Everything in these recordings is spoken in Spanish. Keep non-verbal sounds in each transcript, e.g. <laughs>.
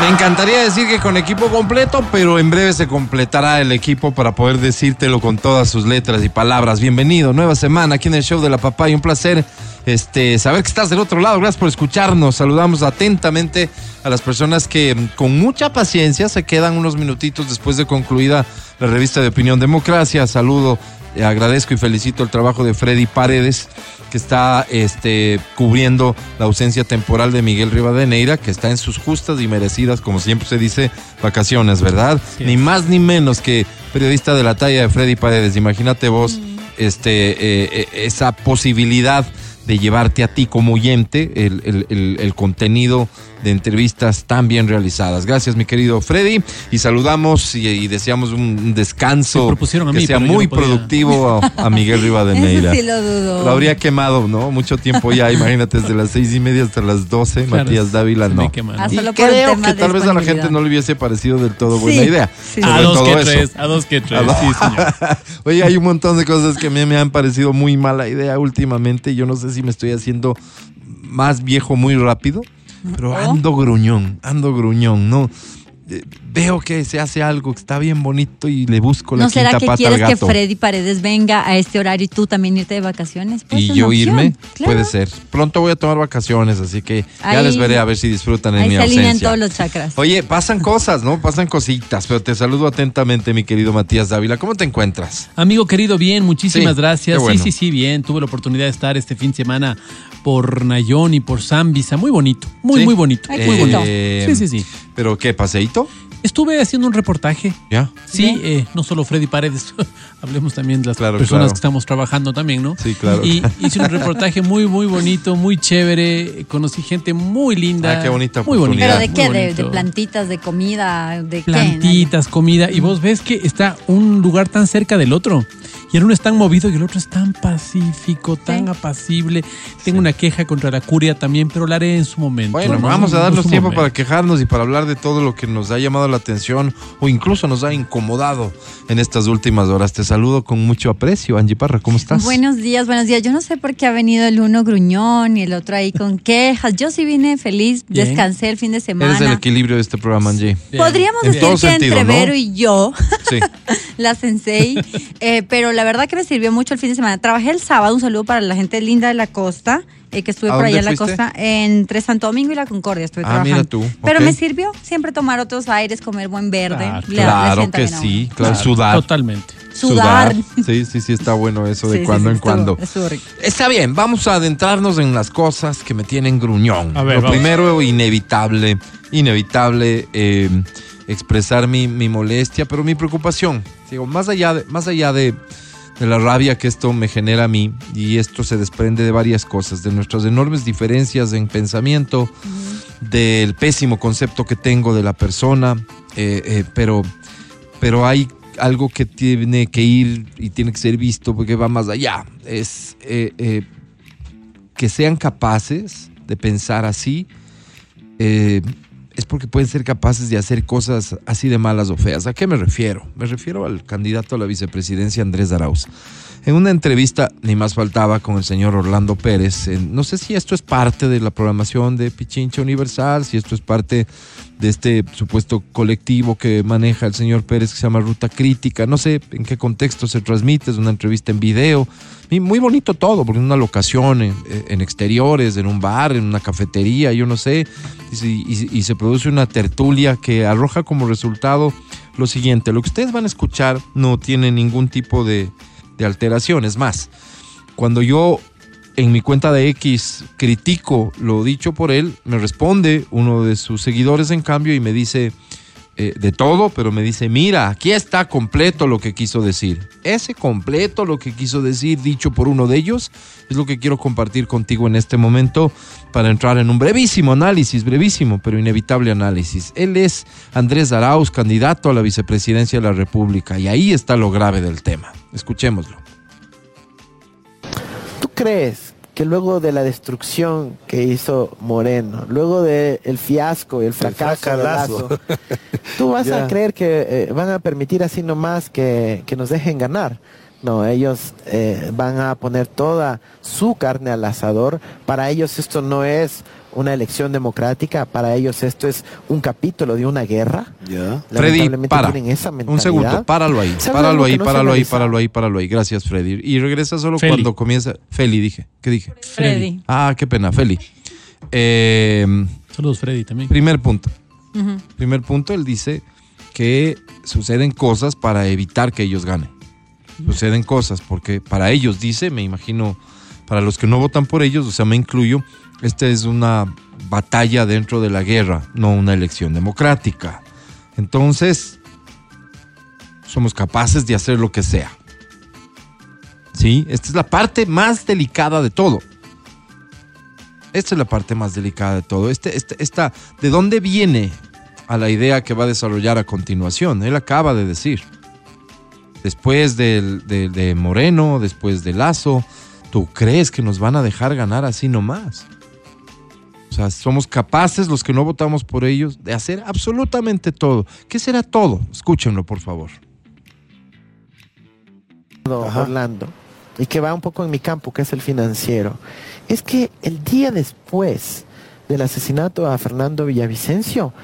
Me encantaría decir que con equipo completo, pero en breve se completará el equipo para poder decírtelo con todas sus letras y palabras. Bienvenido, nueva semana aquí en el show de la papaya. Un placer este, saber que estás del otro lado. Gracias por escucharnos. Saludamos atentamente a las personas que mm, con mucha paciencia se quedan unos minutitos después de concluida la revista de Opinión Democracia. Saludo, agradezco y felicito el trabajo de Freddy Paredes que está este, cubriendo la ausencia temporal de Miguel Rivadeneira, que está en sus justas y merecidas, como siempre se dice, vacaciones, ¿verdad? Ni más ni menos que periodista de la talla de Freddy Paredes. Imagínate vos este, eh, eh, esa posibilidad de llevarte a ti como oyente el, el- el- el contenido de entrevistas tan bien realizadas. Gracias, mi querido Freddy, y saludamos y, y deseamos un descanso Me propusieron a que mí, sea muy no productivo a, a Miguel Rivadeneira. <laughs> Eso sí lo dudo. Lo habría quemado, ¿no? Mucho tiempo ya, imagínate, desde las seis y media hasta las doce, Claro, Matías Dávila no. quema, Ah, ¿no? Y creo que tal vez a la gente no le hubiese parecido del todo buena Sí, idea. sí. A dos todo que tres, a dos que tres, A dos. sí, señor. <laughs> Oye, hay un montón de cosas que a mí me han parecido muy mala idea últimamente. Yo no sé si me estoy haciendo más viejo muy rápido, pero ando gruñón, ando gruñón, ¿no? Eh, Veo que se hace algo que está bien bonito y le busco la ¿No será quinta que pata al quieres que gato. Freddy Paredes venga a este horario y tú también irte de vacaciones? Pues y yo opción, irme, claro. puede ser. Pronto voy a tomar vacaciones, así que ya Ahí- les veré a ver si disfrutan en Ahí mi se alinean ausencia. todos los chakras. Oye, pasan cosas, ¿no? Pasan cositas, pero te saludo atentamente, mi querido Matías Dávila. ¿Cómo te encuentras? Amigo querido, bien, muchísimas Sí, gracias. bueno. Sí, sí, sí, bien. Tuve la oportunidad de estar este fin de semana por Nayón y por Zambisa. Muy bonito, muy, Sí. muy bonito. Ay, muy bonito. Eh, Sí, sí, sí. ¿Pero qué, paseíto? Estuve haciendo un reportaje. ¿Ya? Sí, eh, no solo Freddy Paredes, <laughs> hablemos también de las Claro, personas claro. que estamos trabajando también, ¿no? Sí, claro. Y hice un reportaje muy, muy bonito, muy chévere. Conocí gente muy linda. Ah, qué bonita muy bonita, ¿Pero de qué? ¿De, plantitas, de comida? ¿De qué? plantitas, comida, y vos ves que está un lugar tan cerca del otro. Y el uno es tan movido y el otro es tan pacífico, tan apacible. Tengo una queja contra la curia también, pero la haré en su momento. Bueno, ¿no? vamos a darnos tiempo momento. para quejarnos y para hablar de todo lo que nos ha llamado la atención o incluso nos ha incomodado en estas últimas horas. Te saludo con mucho aprecio, Angie Parra. ¿Cómo estás? Buenos días, buenos días. Yo no sé por qué ha venido el uno gruñón y el otro ahí con <laughs> quejas. Yo sí vine feliz, Bien. descansé el fin de semana. Eres el equilibrio de este programa, Angie. Bien. Podríamos En decir que sentido, entre ¿no? Vero y yo, Sí. <laughs> la sensei, eh, pero la verdad que me sirvió mucho el fin de semana. Trabajé el sábado, un saludo para la gente linda de la costa, eh, que estuve ¿A por allá en la costa, entre Santo Domingo y la Concordia estuve Ah, trabajando. mira tú, Pero me sirvió siempre tomar otros aires, comer buen verde. Claro, le- que sí, claro, sudar. Totalmente. Sudar. Sí, sí, sí, está bueno eso de Sí, sí, cuando sí, en estuvo- cuando. estuvo rico. Está bien, vamos a adentrarnos en las cosas que me tienen gruñón. A ver, Lo vamos. primero, inevitable, inevitable eh, expresar mi, mi molestia, pero mi preocupación. Digo, más allá, de, más allá de, de la rabia que esto me genera a mí, y esto se desprende de varias cosas, de nuestras enormes diferencias en pensamiento, del pésimo concepto que tengo de la persona, eh, eh, pero, pero hay algo que tiene que ir y tiene que ser visto porque va más allá. Es eh, que sean capaces de pensar así, es porque pueden ser capaces de hacer cosas así de malas o feas. ¿A qué me refiero? Me refiero al candidato a la vicepresidencia Andrés Arauz. En una entrevista, ni más faltaba, con el señor Orlando Pérez, en- no sé si esto es parte de la programación de Pichincha Universal, si esto es parte de este supuesto colectivo que maneja el señor Pérez que se llama Ruta Crítica, no sé en qué contexto se transmite, es una entrevista en video, muy bonito todo, porque en una locación, en, exteriores, en un bar, en una cafetería, yo no sé, y se produce una tertulia que arroja como resultado lo siguiente, lo que ustedes van a escuchar no tiene ningún tipo de, de alteración, es más, cuando yo en mi cuenta de X critico lo dicho por él, me responde uno de sus seguidores en cambio y me dice eh, de todo, pero me dice, mira, aquí está completo lo que quiso decir. Ese completo lo que quiso decir dicho por uno de ellos es lo que quiero compartir contigo en este momento para entrar en un brevísimo análisis, brevísimo pero inevitable análisis. Él es Andrés Arauz, candidato a la vicepresidencia de la República y ahí está lo grave del tema. Escuchémoslo. ¿Tú crees que luego de la destrucción que hizo Moreno, luego del fiasco y el fracaso. Lazo, tú vas <laughs> a creer que eh, van a permitir así nomás que, que nos dejen ganar. No, ellos eh, van a poner toda su carne al asador. Para ellos esto no es una elección democrática, para ellos esto es un capítulo de una guerra. Ya. Freddy, para. esa Un segundo, páralo ahí, ¿Sabes páralo ahí, no páralo ahí, páralo ahí, páralo ahí. Gracias, Freddy. Y regresa solo Feli. cuando comienza. Feli, dije. ¿Qué dije? Freddy. Ah, qué pena, Feli. Eh, Saludos, Freddy, también. primer punto. Primer punto, él dice que suceden cosas para evitar que ellos ganen. Suceden cosas porque para ellos, dice, me imagino, para los que no votan por ellos, o sea, me incluyo, esta es una batalla dentro de la guerra, no una elección democrática. Entonces, somos capaces de hacer lo que sea. ¿Sí? Esta es la parte más delicada de todo. Esta es la parte más delicada de todo. Este, este- esta, ¿De dónde viene a la idea que va a desarrollar a continuación? Él acaba de decir. Después de, de Moreno, después de Lazo, ¿tú crees que nos van a dejar ganar así nomás? O sea, somos capaces, los que no votamos por ellos, de hacer absolutamente todo. ¿Qué será todo? Escúchenlo, por favor. Ajá. Orlando, y que va un poco en mi campo, que es el financiero, es que el día después del asesinato a Fernando Villavicencio,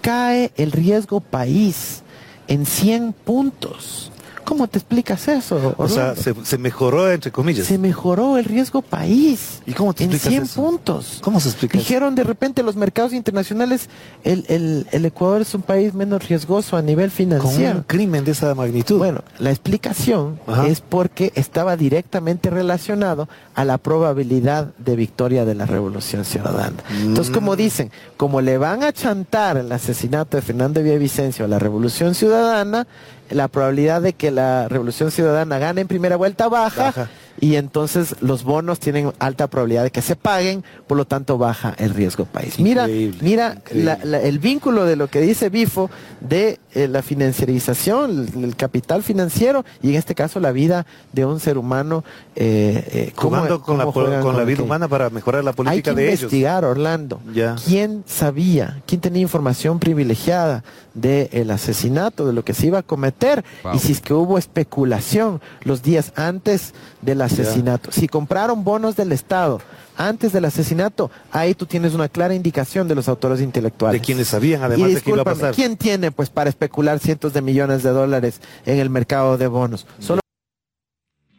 cae el riesgo país en 100 puntos. ¿Cómo te explicas eso? O sea, se, se mejoró entre comillas. se mejoró el riesgo país ¿Y cómo te en explicas 100 eso? puntos. ¿Cómo se explica eso? Dijeron de repente los mercados internacionales, el, el- el Ecuador es un país menos riesgoso a nivel Con financiero. un crimen de esa magnitud. Bueno, la explicación Ajá. es porque estaba directamente relacionado a la probabilidad de victoria de la Revolución Ciudadana. Entonces, Mm. como dicen, como le van a chantar el asesinato de Fernando Villavicencio a la Revolución Ciudadana, la probabilidad de que la Revolución Ciudadana gane en primera vuelta baja. Y entonces los bonos tienen alta probabilidad de que se paguen, por lo tanto baja el riesgo país. Mira, Increíble, mira increíble. la- la- el vínculo de lo que dice Bifo de eh, la financiarización, el, el capital financiero y en este caso la vida de un ser humano. eh, eh, cómo- Jugando con, la, con la vida que- humana para mejorar la Hay política que de ellos. investigar, Orlando. Ya. ¿Quién sabía, quién tenía información privilegiada del asesinato, de lo que se iba a cometer? Wow. Y si es que hubo especulación los días antes del asesinato. Si compraron bonos del Estado antes del asesinato, ahí tú tienes una clara indicación de los autores intelectuales. De quienes sabían además y de que iba a pasar. ¿quién tiene pues para especular cientos de millones de dólares en el mercado de bonos? Solo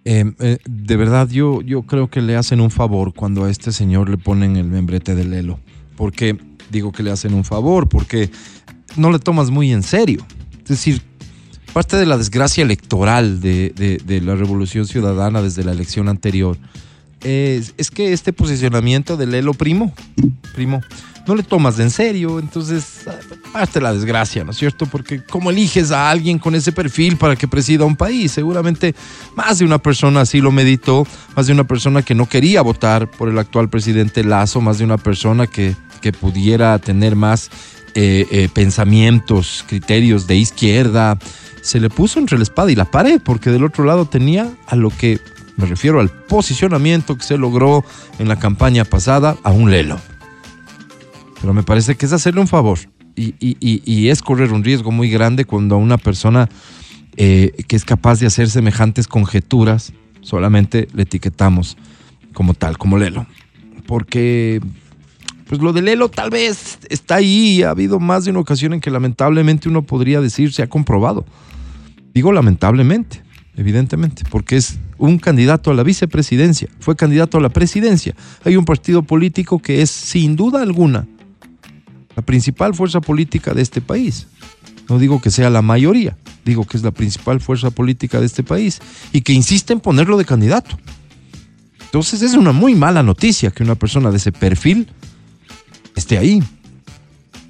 Eh, eh, de verdad, yo, yo creo que le hacen un favor cuando a este señor le ponen el membrete de Lelo. Porque digo que le hacen un favor, porque no le tomas muy en serio. Es decir, parte de la desgracia electoral de, la Revolución Ciudadana desde la elección anterior es, que este posicionamiento de Lelo primo, primo, no le tomas de en serio, entonces parte de la desgracia, ¿no es cierto? Porque ¿cómo eliges a alguien con ese perfil para que presida un país? Seguramente más de una persona así lo meditó, más de una persona que no quería votar por el actual presidente Lazo, más de una persona que pudiera tener más eh, eh, pensamientos, criterios de izquierda, se le puso entre la espada y la pared, porque del otro lado tenía a lo que me refiero al posicionamiento que se logró en la campaña pasada a un lelo. Pero me parece que es hacerle un favor y, es correr un riesgo muy grande cuando a una persona eh, que es capaz de hacer semejantes conjeturas solamente le etiquetamos como tal, como Lelo. Porque pues lo de Lelo tal vez está ahí, ha habido más de una ocasión en que lamentablemente uno podría decir se ha comprobado. Digo lamentablemente, evidentemente, porque es un candidato a la vicepresidencia, fue candidato a la presidencia. Hay un partido político que es sin duda alguna la principal fuerza política de este país. No digo que sea la mayoría, digo que es la principal fuerza política de este país y que insiste en ponerlo de candidato. Entonces es una muy mala noticia que una persona de ese perfil esté ahí.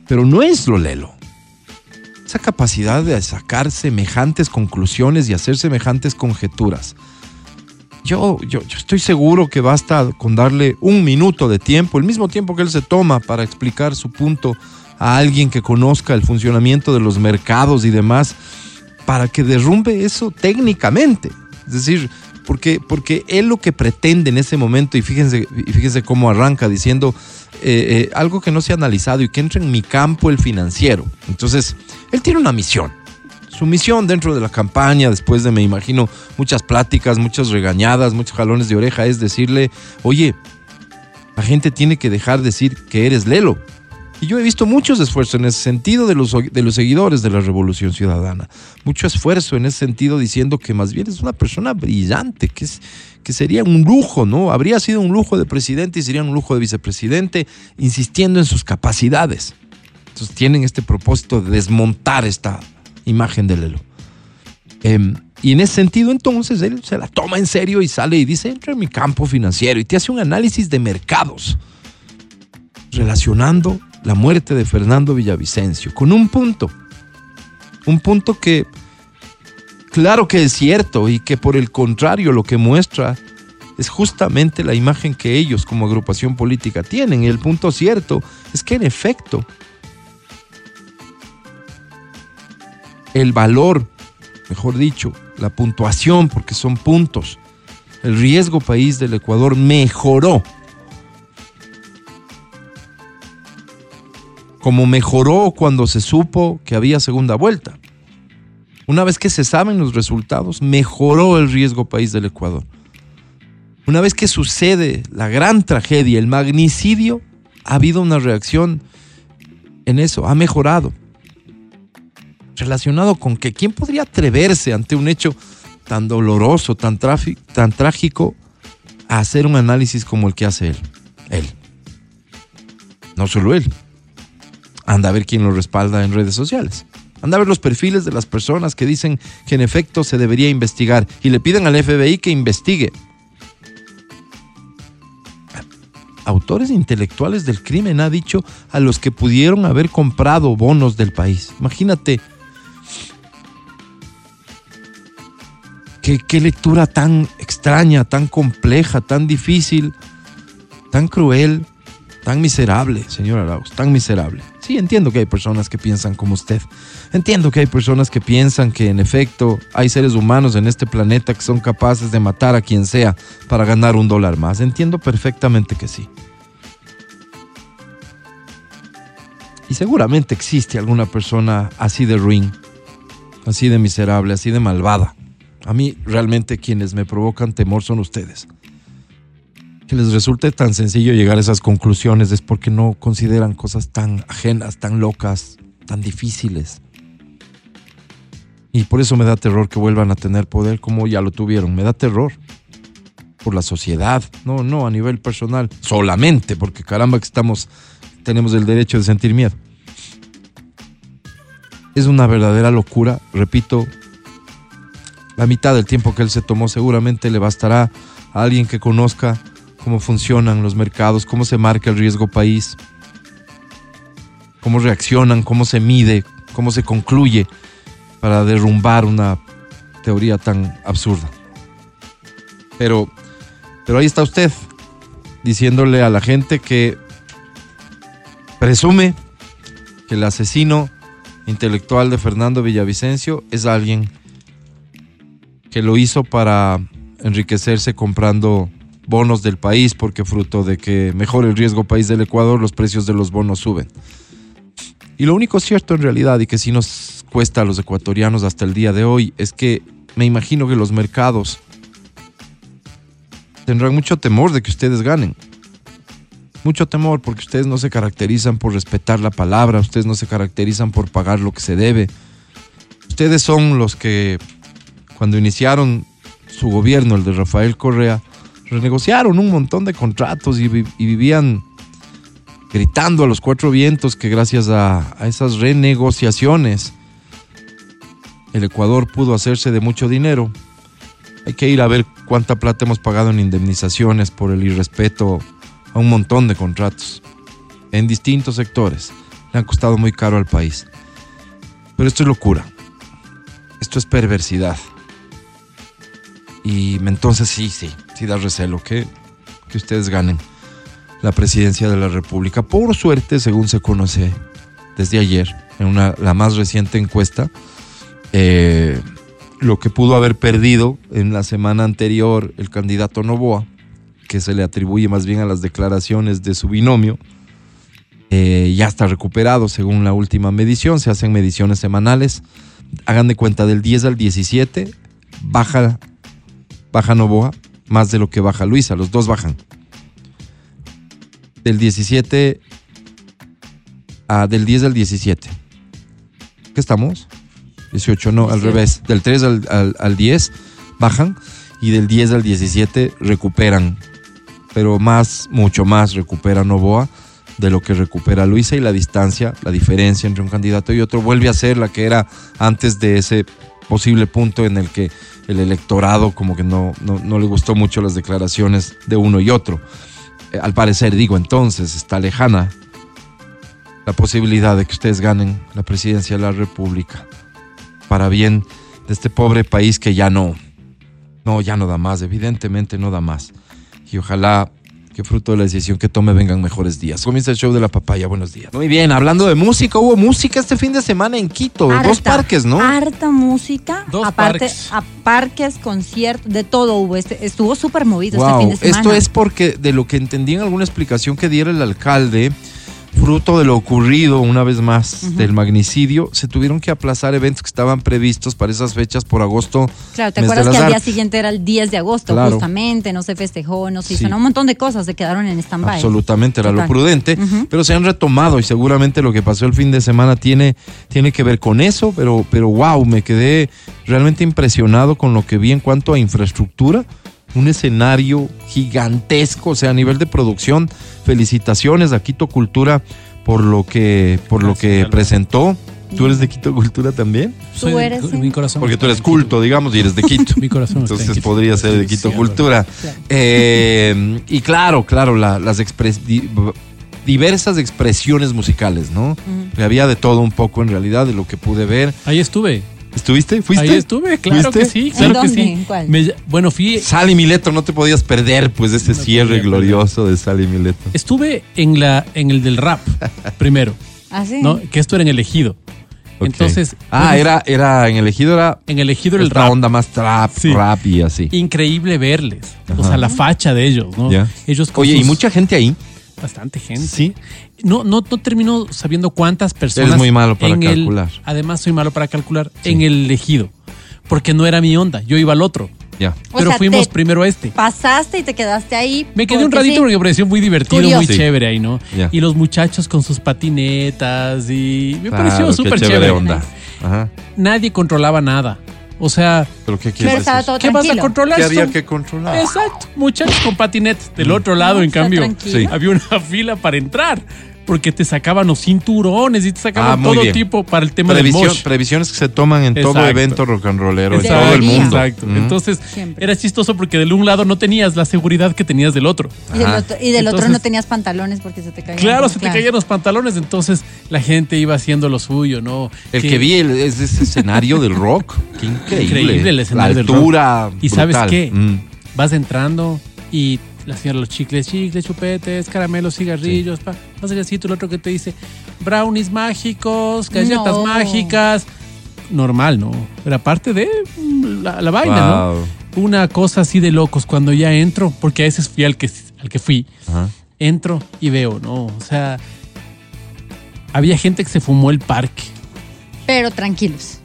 Pero no es lo lelo. Esa capacidad de sacar semejantes conclusiones y hacer semejantes conjeturas. Yo, yo, yo estoy seguro que basta con darle un minuto de tiempo, el mismo tiempo que él se toma para explicar su punto a alguien que conozca el funcionamiento de los mercados y demás, para que derrumbe eso técnicamente. Es decir, Porque, porque él lo que pretende en ese momento, y fíjense, y fíjense cómo arranca diciendo eh, eh, algo que no se ha analizado y que entra en mi campo el financiero. Entonces, él tiene una misión. Su misión dentro de la campaña, después de, me imagino, muchas pláticas, muchas regañadas, muchos jalones de oreja, es decirle, oye, la gente tiene que dejar de decir que eres Lelo. Y yo he visto muchos esfuerzos en ese sentido de los, de los seguidores de la Revolución Ciudadana. Mucho esfuerzo en ese sentido diciendo que más bien es una persona brillante, que, es, que sería un lujo, ¿no? Habría sido un lujo de presidente y sería un lujo de vicepresidente, insistiendo en sus capacidades. Entonces tienen este propósito de desmontar esta imagen de Lelo. Em, y en ese sentido, entonces, él se la toma en serio y sale y dice, entra en mi campo financiero y te hace un análisis de mercados relacionando la muerte de Fernando Villavicencio con un punto. Un punto que, claro que es cierto y que por el contrario lo que muestra es justamente la imagen que ellos como agrupación política tienen. Y el punto cierto es que en efecto el valor, mejor dicho, la puntuación, porque son puntos, el riesgo país del Ecuador mejoró. Como mejoró cuando se supo que había segunda vuelta. Una vez que se saben los resultados, mejoró el riesgo país del Ecuador. Una vez que sucede la gran tragedia, el magnicidio, ha habido una reacción en eso, ha mejorado relacionado con que quién podría atreverse ante un hecho tan doloroso, tan, tan trágico, a hacer un análisis como el que hace él. Él. No solo él. Anda a ver quién lo respalda en redes sociales. Anda a ver los perfiles de las personas que dicen que en efecto se debería investigar y le piden al FBI que investigue. Autores intelectuales del crimen ha dicho a los que pudieron haber comprado bonos del país. Imagínate ¿Qué, lectura tan extraña, tan compleja, tan difícil, tan cruel, tan miserable, señor Arauz, tan miserable. Sí, entiendo que hay personas que piensan como usted. Entiendo que hay personas que piensan que en efecto hay seres humanos en este planeta que son capaces de matar a quien sea para ganar un dólar más. Entiendo perfectamente que sí. Y seguramente existe alguna persona así de ruin, así de miserable, así de malvada. A mí realmente quienes me provocan temor son ustedes. Que les resulte tan sencillo llegar a esas conclusiones es porque no consideran cosas tan ajenas, tan locas, tan difíciles. Y por eso me da terror que vuelvan a tener poder como ya lo tuvieron. Me da terror por la sociedad, no, no a nivel personal, solamente porque caramba que estamos, tenemos el derecho de sentir miedo. Es una verdadera locura, repito, la mitad del tiempo que él se tomó seguramente le bastará a alguien que conozca cómo funcionan los mercados, cómo se marca el riesgo país, cómo reaccionan, cómo se mide, cómo se concluye para derrumbar una teoría tan absurda. Pero, pero ahí está usted diciéndole a la gente que presume que el asesino intelectual de Fernando Villavicencio es alguien que lo hizo para enriquecerse comprando bonos del país, porque fruto de que mejore el riesgo país del Ecuador, los precios de los bonos suben. Y lo único cierto en realidad, y que sí nos cuesta a los ecuatorianos hasta el día de hoy, es que me imagino que los mercados tendrán mucho temor de que ustedes ganen. Mucho temor porque ustedes no se caracterizan por respetar la palabra, ustedes no se caracterizan por pagar lo que se debe. Ustedes son los que cuando iniciaron su gobierno, el de Rafael Correa, renegociaron un montón de contratos y, vivían gritando a los cuatro vientos que gracias a, a esas renegociaciones el Ecuador pudo hacerse de mucho dinero. Hay que ir a ver cuánta plata hemos pagado en indemnizaciones por el irrespeto a un montón de contratos en distintos sectores. Le han costado muy caro al país. Pero esto es locura. Esto es perversidad. Y entonces sí, sí, sí da recelo que, que ustedes ganen la presidencia de la República. Por suerte, según se conoce desde ayer, en una, la más reciente encuesta, eh, lo que pudo haber perdido en la semana anterior el candidato Novoa, que se le atribuye más bien a las declaraciones de su binomio, eh, ya está recuperado según la última medición, se hacen mediciones semanales, hagan de cuenta del 10 al 17, baja, baja Novoa más de lo que baja Luisa, los dos bajan. Del 17 a, del 10 al 17. ¿Qué estamos? 18, no, al 18. revés. Del 3 al, al- al 10 bajan y del 10 al 17 recuperan. Pero más, mucho más recupera Novoa de lo que recupera Luisa y la distancia, la diferencia entre un candidato y otro vuelve a ser la que era antes de ese posible punto en el que el electorado como que no, no, no le gustó mucho las declaraciones de uno y otro. Eh, al parecer, digo, entonces está lejana la posibilidad de que ustedes ganen la presidencia de la República para bien de este pobre país que ya no, no, ya no da más, evidentemente no da más. Y ojalá que fruto de la decisión que tome vengan mejores días. Comienza el show de la papaya, buenos días. Muy bien, hablando de música, hubo música este fin de semana en Quito, dos parques, ¿no? Harta música. Dos aparte, parques. a parques, conciertos, de todo hubo. Este, estuvo súper movido Wow, este fin de semana. Esto es porque de lo que entendí en alguna explicación que diera el alcalde, fruto de lo ocurrido una vez más del magnicidio, se tuvieron que aplazar eventos que estaban previstos para esas fechas por agosto. Claro, ¿te acuerdas que al día siguiente era el 10 de agosto, Claro. justamente? No se festejó, no se hizo no, un montón de cosas, se quedaron en stand-by. Absolutamente, era lo prudente, pero se han retomado y seguramente lo que pasó el fin de semana tiene, tiene que ver con eso, pero, pero wow, me quedé realmente impresionado con lo que vi en cuanto a infraestructura. Un escenario gigantesco, o sea, a nivel de producción, felicitaciones a Quito Cultura por lo que, por lo que presentó. ¿Tú eres de Quito Cultura también? Soy Tú de- eres, sí. mi corazón. Porque tú eres culto, digamos, y eres de Quito. <laughs> Mi corazón está en Entonces Quito. podría ser de Quito Sí, Cultura. Claro. Eh, y claro, claro, la- las expres- di- diversas expresiones musicales, ¿no? Había de todo un poco en realidad de lo que pude ver. Ahí estuve. ¿Estuviste? ¿Fuiste? Ahí estuve, claro ¿Fuiste? que sí, ¿En claro que sí. ¿En cuál? Me- bueno, fui, Sal y Mileto, no te podías perder, pues, ese No cierre perder. glorioso de Sal y Mileto. estuve en la en el del rap <laughs> primero, ¿Ah, sí? ¿no? Que esto era en el ejido. Entonces, Ah, pues, era, era en el ejido, era en el ejido era el rap. onda más trap, Sí. rap y así. Increíble verles. O sea, la facha de ellos, ¿no? Ellos con Oye, y mucha gente ahí. bastante gente. Sí. No, no, no termino sabiendo cuántas personas. Eres muy malo para en el- calcular. además, soy malo para calcular en el ejido. Porque no era mi onda. Yo iba al otro. Ya. O pero sea, fuimos primero a este. Pasaste y te quedaste ahí. Me quedé un ratito sí. porque me pareció muy divertido, Curioso. muy Sí. chévere ahí, ¿no? Ya. Y los muchachos con sus patinetas y me Claro, pareció súper chévere chévere. onda. Ajá. Nadie controlaba nada. O sea, ¿Pero qué Pero quieres estaba decir? todo ¿qué vas a controlar? ¿Qué había Son- que controlar? Exacto, muchachos con patinetes. Del otro lado, No, en cambio. Sí. había una <laughs> fila para entrar. Porque te sacaban los cinturones y te Ah, sacaban muy todo bien. tipo para el tema Previsión- del mosh. previsiones que se toman en todo Exacto. evento rock and rollero, en Exacto. todo el mundo. Exacto. Mm. Entonces, Siempre. era chistoso porque del un lado no tenías la seguridad que tenías del otro. Y del, otro, y del otro Entonces- no tenías pantalones porque se te caían. Claro, se te caían los pantalones, entonces la gente iba haciendo lo suyo, ¿no? El que, vi el- es ese escenario del rock. Qué increíble. Increíble el escenario La del rock. altura. ¿Y sabes brutal. qué? Mm. Vas entrando y la señora los chicles, chicles, chupetes, caramelos, cigarrillos, pa, vas a decir el otro que te dice brownies mágicos, galletas No. mágicas. Normal, ¿no? Era parte de mm, la, la vaina, Wow. ¿no? Una cosa así de locos cuando ya entro, porque a veces fui al que, al que fui, Ajá. entro y veo, ¿no? O sea, había gente que se fumó el parque. Pero tranquilos.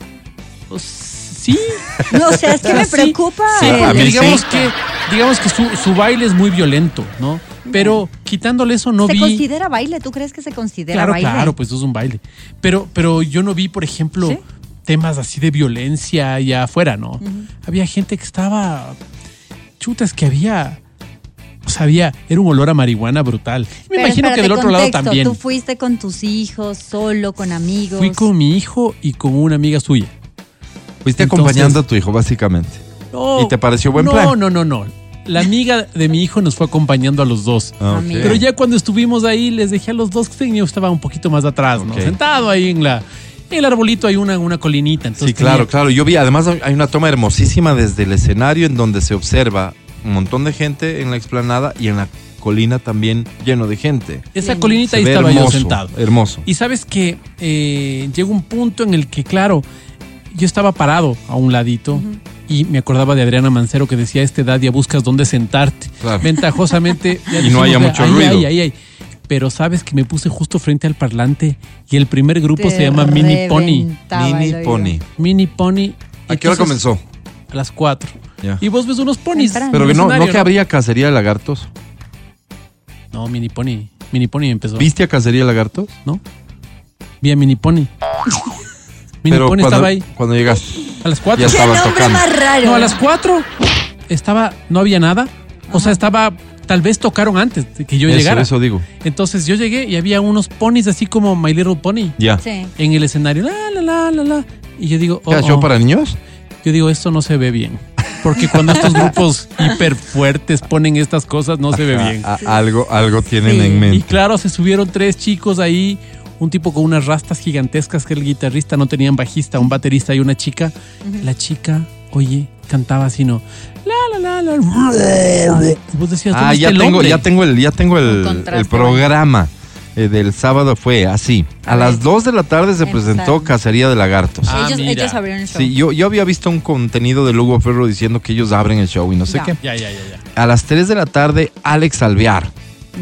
Pues, sí, No, o sea, es que <laughs> me Sí, preocupa. Sí, a mí digamos sí. que, digamos que su, su baile es muy violento, ¿no? Pero quitándole eso no ¿Se vi. considera baile? ¿Tú crees que se considera Claro, baile? claro, pues eso es un baile. Pero, pero yo no vi, por ejemplo, ¿Sí? temas así de violencia allá afuera, ¿no? Había gente que estaba. Chutas que había. O sea, había. Era un olor a marihuana brutal. Me Pero imagino que del otro lado también. Tú fuiste con tus hijos, solo, con amigos. Fui con mi hijo y con una amiga suya. Fuiste Entonces- acompañando a tu hijo, básicamente. No, ¿Y te pareció buen no, plan? No, no, no. La amiga de mi hijo nos fue acompañando a los dos. Ah. Pero ya cuando estuvimos ahí, les dejé a los dos que yo estaba un poquito más atrás, ¿no? Sentado ahí en la. En el arbolito hay una, una colinita. Entonces Sí, claro, tenía- claro. Yo vi, además hay una toma hermosísima desde el escenario en donde se observa un montón de gente en la explanada y en la colina también lleno de gente. Esa colinita Se ahí estaba hermoso, yo sentado. Hermoso. Y sabes que eh, llega un punto en el que, claro, yo estaba parado a un ladito y me acordaba de Adriana Mancero que decía, a esta edad ya buscas dónde sentarte. Claro. Ventajosamente. <laughs> ya Y no haya mucho "Ay, ruido". ay, ay, ay". Pero sabes que me puse justo frente al parlante y el primer grupo Te se llama Mini Pony. Mini. Pony. Mini Pony. ¿A qué hora comenzó? A las 4. Ya. Y vos ves unos ponis. Pero que no, no que habría cacería de lagartos. No, Mini Pony. Mini Pony empezó. ¿Viste a cacería de lagartos? ¿No? Vi a Mini Pony. <laughs> Mini Pero Pony cuando, estaba ahí. cuando llegaste. A las 4. Ya ¡Qué nombre tocando. más raro! No, a las 4 estaba, no había nada. O sea, estaba, tal vez tocaron antes de que yo eso, llegara. eso digo. Entonces yo llegué y había unos ponis así como My Little Pony Ya. Sí. en el escenario. La, la, la, la, la. Y yo digo, oh, ¿Era show oh. para niños? yo digo, esto no se ve bien. Porque cuando estos grupos hiper fuertes ponen estas cosas, no se ve bien. a- algo, algo tienen Sí. en Y mente. claro, se subieron tres chicos ahí, un tipo con unas rastas gigantescas que era el guitarrista, no tenían bajista, un baterista y una chica. La chica, oye, cantaba así, ¿no? La, la, la, la. Vos decías, ¿dónde Ah, ya tengo, hombre? ya tengo el, ya tengo el, el programa eh, del sábado fue así. A, las 2 de la tarde se presentó Cacería de Lagartos. Ah, ellos, mira. ellos abrieron el show. Sí, yo, yo había visto un contenido de Lugo Ferro diciendo que ellos abren el show y no sé Ya. qué. Ya, ya, ya, ya. A las 3 de la tarde, Alex Alvear.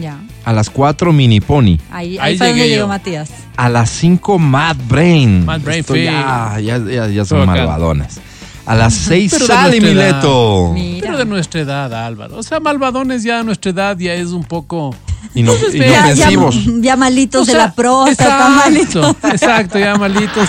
Ya. A las 4, Mini Pony. Ahí, ahí, Ahí fue donde llegó. Matías. A las 5, Mad Brain. Mad Brain Esto ya, ya, ya, ya son malvadones. A las 6, Pero de Sally nuestra edad. Mileto. Pero de nuestra edad, Álvaro. O sea, malvadones ya a nuestra edad ya es un poco... Ino- Ya, ya, ya malitos O sea, de la próstata, malitos. Exacto, exacto, ya malitos.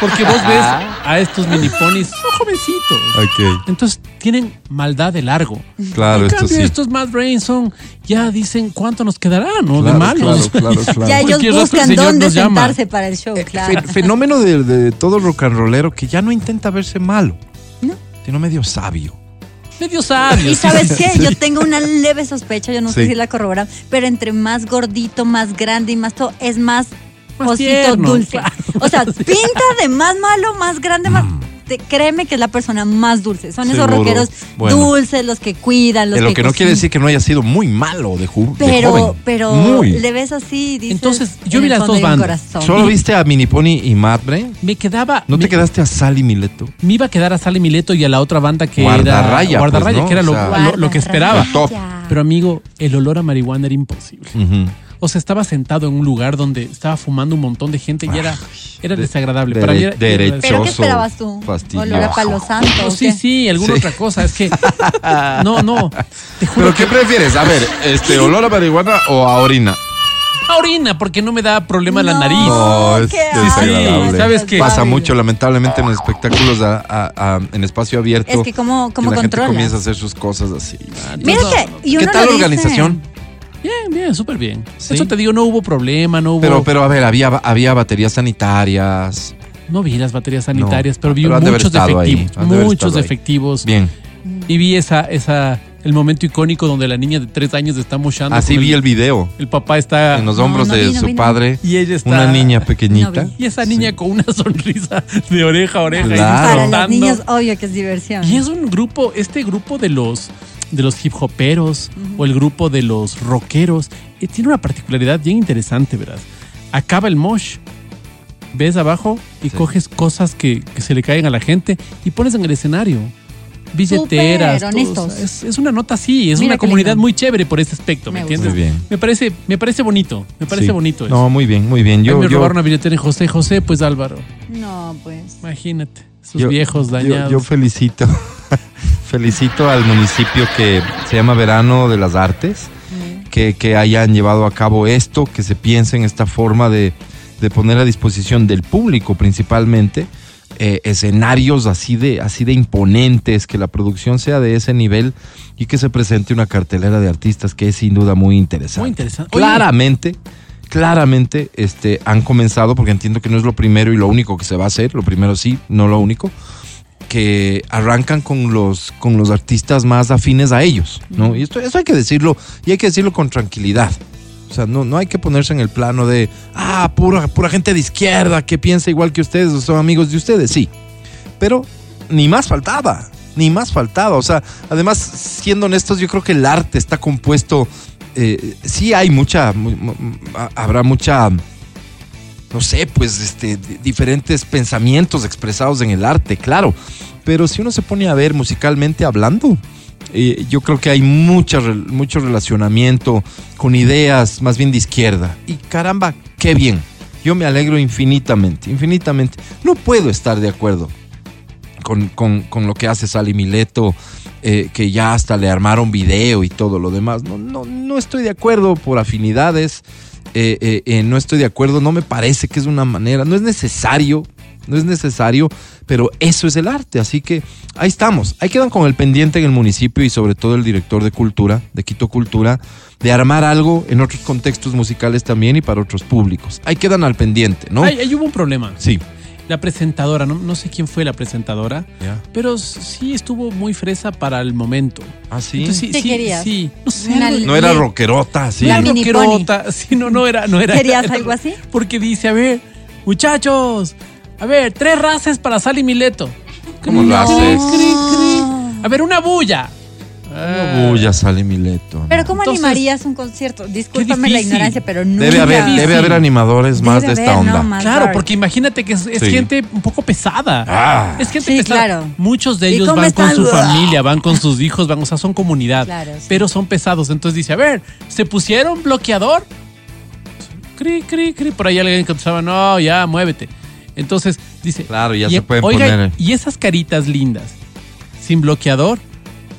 Porque vos ves a estos mini ponis, son jovencitos. Ok, Entonces tienen maldad de largo. claro, en esto cambio, sí. estos Mad Brain son, ya dicen cuánto nos quedará, ¿no? Claro, de malos. claro, claro, claro. Ya ellos buscan dónde nos llama. sentarse para el show, claro. Fe- fenómeno de, de todo rock and rollero que ya no intenta verse malo, No. sino medio sabio. Medio sabio. Y sabes qué, sí. yo tengo una leve sospecha, yo no sé si la corroboran, pero entre más gordito, más grande y más todo, es más, Más osito tierno, dulce. claro. O sea, <laughs> pinta de más malo, más grande, más... te- créeme que es la persona más dulce. Son esos rockeros Bueno. dulces, los que cuidan, los De lo que, que no quiere decir que no haya sido muy malo de, ju- de Pero, joven. pero Muy. le ves así y dices, Entonces, yo en vi las dos bandas. ¿Solo viste a Mini Pony y Mad Brain? Me quedaba. ¿No me, te quedaste a Sally Mileto? Me iba a quedar a Sally Mileto y a la otra banda que Guardarraya, era. Guardarraya, pues, ¿no? que era lo, O sea- lo- lo que esperaba. Pero amigo, el olor a marihuana era imposible. Ujú. O sea, estaba sentado en un lugar donde estaba fumando un montón de gente y era, era de- desagradable. de- Para mí era- derecho. ¿Pero qué Choso, esperabas tú? fastidioso. ¿Olor a palo santo? No, sí, qué? sí, alguna Sí. otra cosa. Es que. <laughs> No, no. Te juro ¿Pero que. qué prefieres? A ver, este, ¿olor a marihuana o a orina? A orina, porque no me da problema la No. nariz. No, es qué desagradable. asco. ¿Sabes qué? Pasa mucho, lamentablemente, en los espectáculos a- a- a- en espacio abierto. Es que cómo, cómo que la gente comienza a hacer sus cosas así. Mira No, que, y ¿Qué tal la dice. organización? Bien, bien, súper bien. Sí. Eso te digo, no hubo problema, no hubo. Pero, pero a ver, había, había baterías sanitarias. no vi las baterías sanitarias, No, pero vi pero muchos ahí, efectivos. Muchos ahí. efectivos. Bien. Y vi esa, esa, el momento icónico donde la niña de tres años está mochando. Así con vi el video. El papá está. En los hombros no de no su padre. Y ella está. Una niña pequeñita. Y esa niña con una <laughs> sonrisa de oreja a oreja. y Claro. Para los niños, obvio que es diversión. Y es un grupo, este grupo de los de los hip hoperos o el grupo de los rockeros, eh, tiene una particularidad bien interesante, ¿verdad? Acaba el mosh, ves abajo y Sí. coges cosas que, que se le caen a la gente y pones en el escenario. Billeteras, todo, es, es una nota así, es Mira una comunidad lindo. muy chévere por ese aspecto, ¿me, entiendes? Muy bien. Me parece, me parece bonito, me parece Sí. bonito eso. No, muy bien, muy bien. Yo, me yo, robaron una billetera en José José, pues Álvaro, No, pues. imagínate, sus yo- viejos yo- dañados. yo felicito, <laughs> felicito al municipio que se llama Verano de las Artes. que, que hayan llevado a cabo esto, que se piense en esta forma de, de poner a disposición del público principalmente eh, escenarios así de, así de imponentes, que la producción sea de ese nivel y que se presente una cartelera de artistas que es sin duda muy interesante. Muy interesante. Claramente, claramente este, han comenzado, porque entiendo que no es lo primero y lo único que se va a hacer, lo primero sí, no lo único, que arrancan con los, con los artistas más afines a ellos, ¿no? Y esto, eso hay que decirlo, y hay que decirlo con tranquilidad. O sea, no, no hay que ponerse en el plano de, ah, pura, pura gente de izquierda que piensa igual que ustedes o son amigos de ustedes, sí. Pero ni más faltaba, ni más faltaba. O sea, además, siendo honestos, yo creo que el arte está compuesto, eh, sí hay mucha, mu- mu- ha- habrá mucha no sé, pues este, di- diferentes pensamientos expresados en el arte, claro. Pero si uno se pone a ver musicalmente hablando, eh, yo creo que hay mucha, mucho relacionamiento con ideas más bien de izquierda. Y caramba, qué bien. Yo me alegro infinitamente, infinitamente. No puedo estar de acuerdo con, con- con lo que hace Sally Mileto, eh, que ya hasta le armaron video y todo lo demás. No, no, no estoy de acuerdo por afinidades, eh, eh, eh, no estoy de acuerdo, no me parece que es una manera, no es necesario, no es necesario, pero eso es el arte, así que ahí estamos. Ahí quedan con el pendiente en el municipio y sobre todo el director de cultura, de Quito Cultura, de armar algo en otros contextos musicales también y para otros públicos. Ahí quedan al pendiente, ¿no? Ahí, ahí hubo un problema. Sí. La presentadora, no, no sé quién fue la presentadora, pero sí estuvo muy fresa para el momento. Ah, sí. Entonces, sí, ¿Qué sí, querías? sí. No sé, Una algo- no era rockerota, sí. La rockerota, <laughs> Sí, no, no era, no era. ¿Querías era- algo así? <laughs> Porque dice, a ver, muchachos, a ver, tres races para Sally Mileto. ¿Cómo cri, cri, cri. A ver, una bulla. Ah. Uy, ya sale Mileto. Pero ¿cómo Entonces- animarías un concierto? Discúlpame la ignorancia, pero no. Debe haber, difícil. debe haber animadores más Debe de esta haber, onda. no, Claro, dark. porque imagínate que es, es Sí. gente un poco pesada. Ah. Es gente Sí, pesada. claro. Muchos de ¿Y ellos van con su familia, <laughs> van con sus hijos, van, o sea, son comunidad. Claro, sí. Pero son pesados. Entonces dice, a ver, ¿se pusieron bloqueador? Cri, cri, cri. Por ahí alguien contestaba, no, ya, muévete. Entonces dice, Claro, ya y- se pueden oiga, poner. Y esas caritas lindas, sin bloqueador.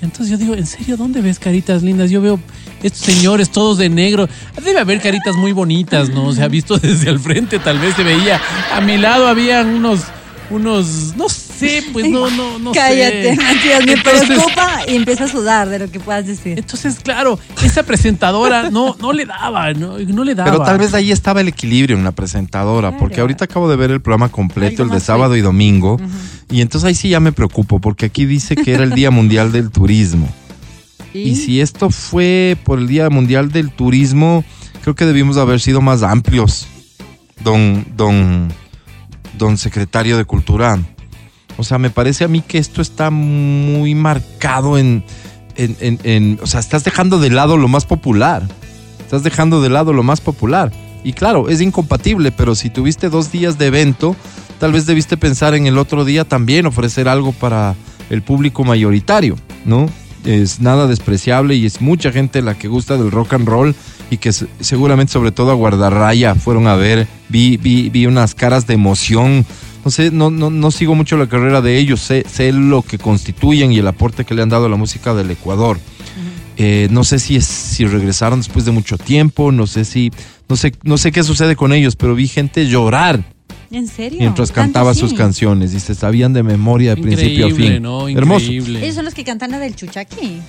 Entonces yo digo, ¿en serio dónde ves caritas lindas? Yo veo estos señores todos de negro. Debe haber caritas muy bonitas, ¿no? O sea, visto <laughs> desde el frente tal vez se veía. A mi lado había unos, unos, no sé, pues no, no, no Cállate, sé. Matías, me Entonces- preocupa y empiezo a sudar de lo que puedas decir. Entonces, claro, esa presentadora no, no le daba, no, no le daba. Pero tal vez ahí estaba el equilibrio en la presentadora, porque ahorita acabo de ver el programa completo, el de sábado y domingo, y entonces ahí sí ya me preocupo, porque aquí dice que era el Día Mundial del Turismo. Y si esto fue por el Día Mundial del Turismo, creo que debimos haber sido más amplios, don, don, don secretario de Cultura. O sea, me parece a mí que esto está muy marcado en, en, en- o sea, estás dejando de lado lo más popular. Estás dejando de lado lo más popular. Y claro, es incompatible, pero si tuviste dos días de evento, tal vez debiste pensar en el otro día también ofrecer algo para el público mayoritario, ¿no? Es nada despreciable y es mucha gente la que gusta del rock and roll y que se- seguramente sobre todo a Guardarraya fueron a ver, vi, vi, vi unas caras de emoción. No sé, no, no, no sigo mucho la carrera de ellos, sé, sé lo que constituyen y el aporte que le han dado a la música del Ecuador. Eh, no sé si es, si regresaron después de mucho tiempo, no sé si, no sé, no sé qué sucede con ellos, pero vi gente llorar ¿En serio? mientras ¿Tanto cantaba sus canciones y se sabían de memoria de principio a fin. ¿no? Hermoso. Ellos son los que cantan la del chuchaqui.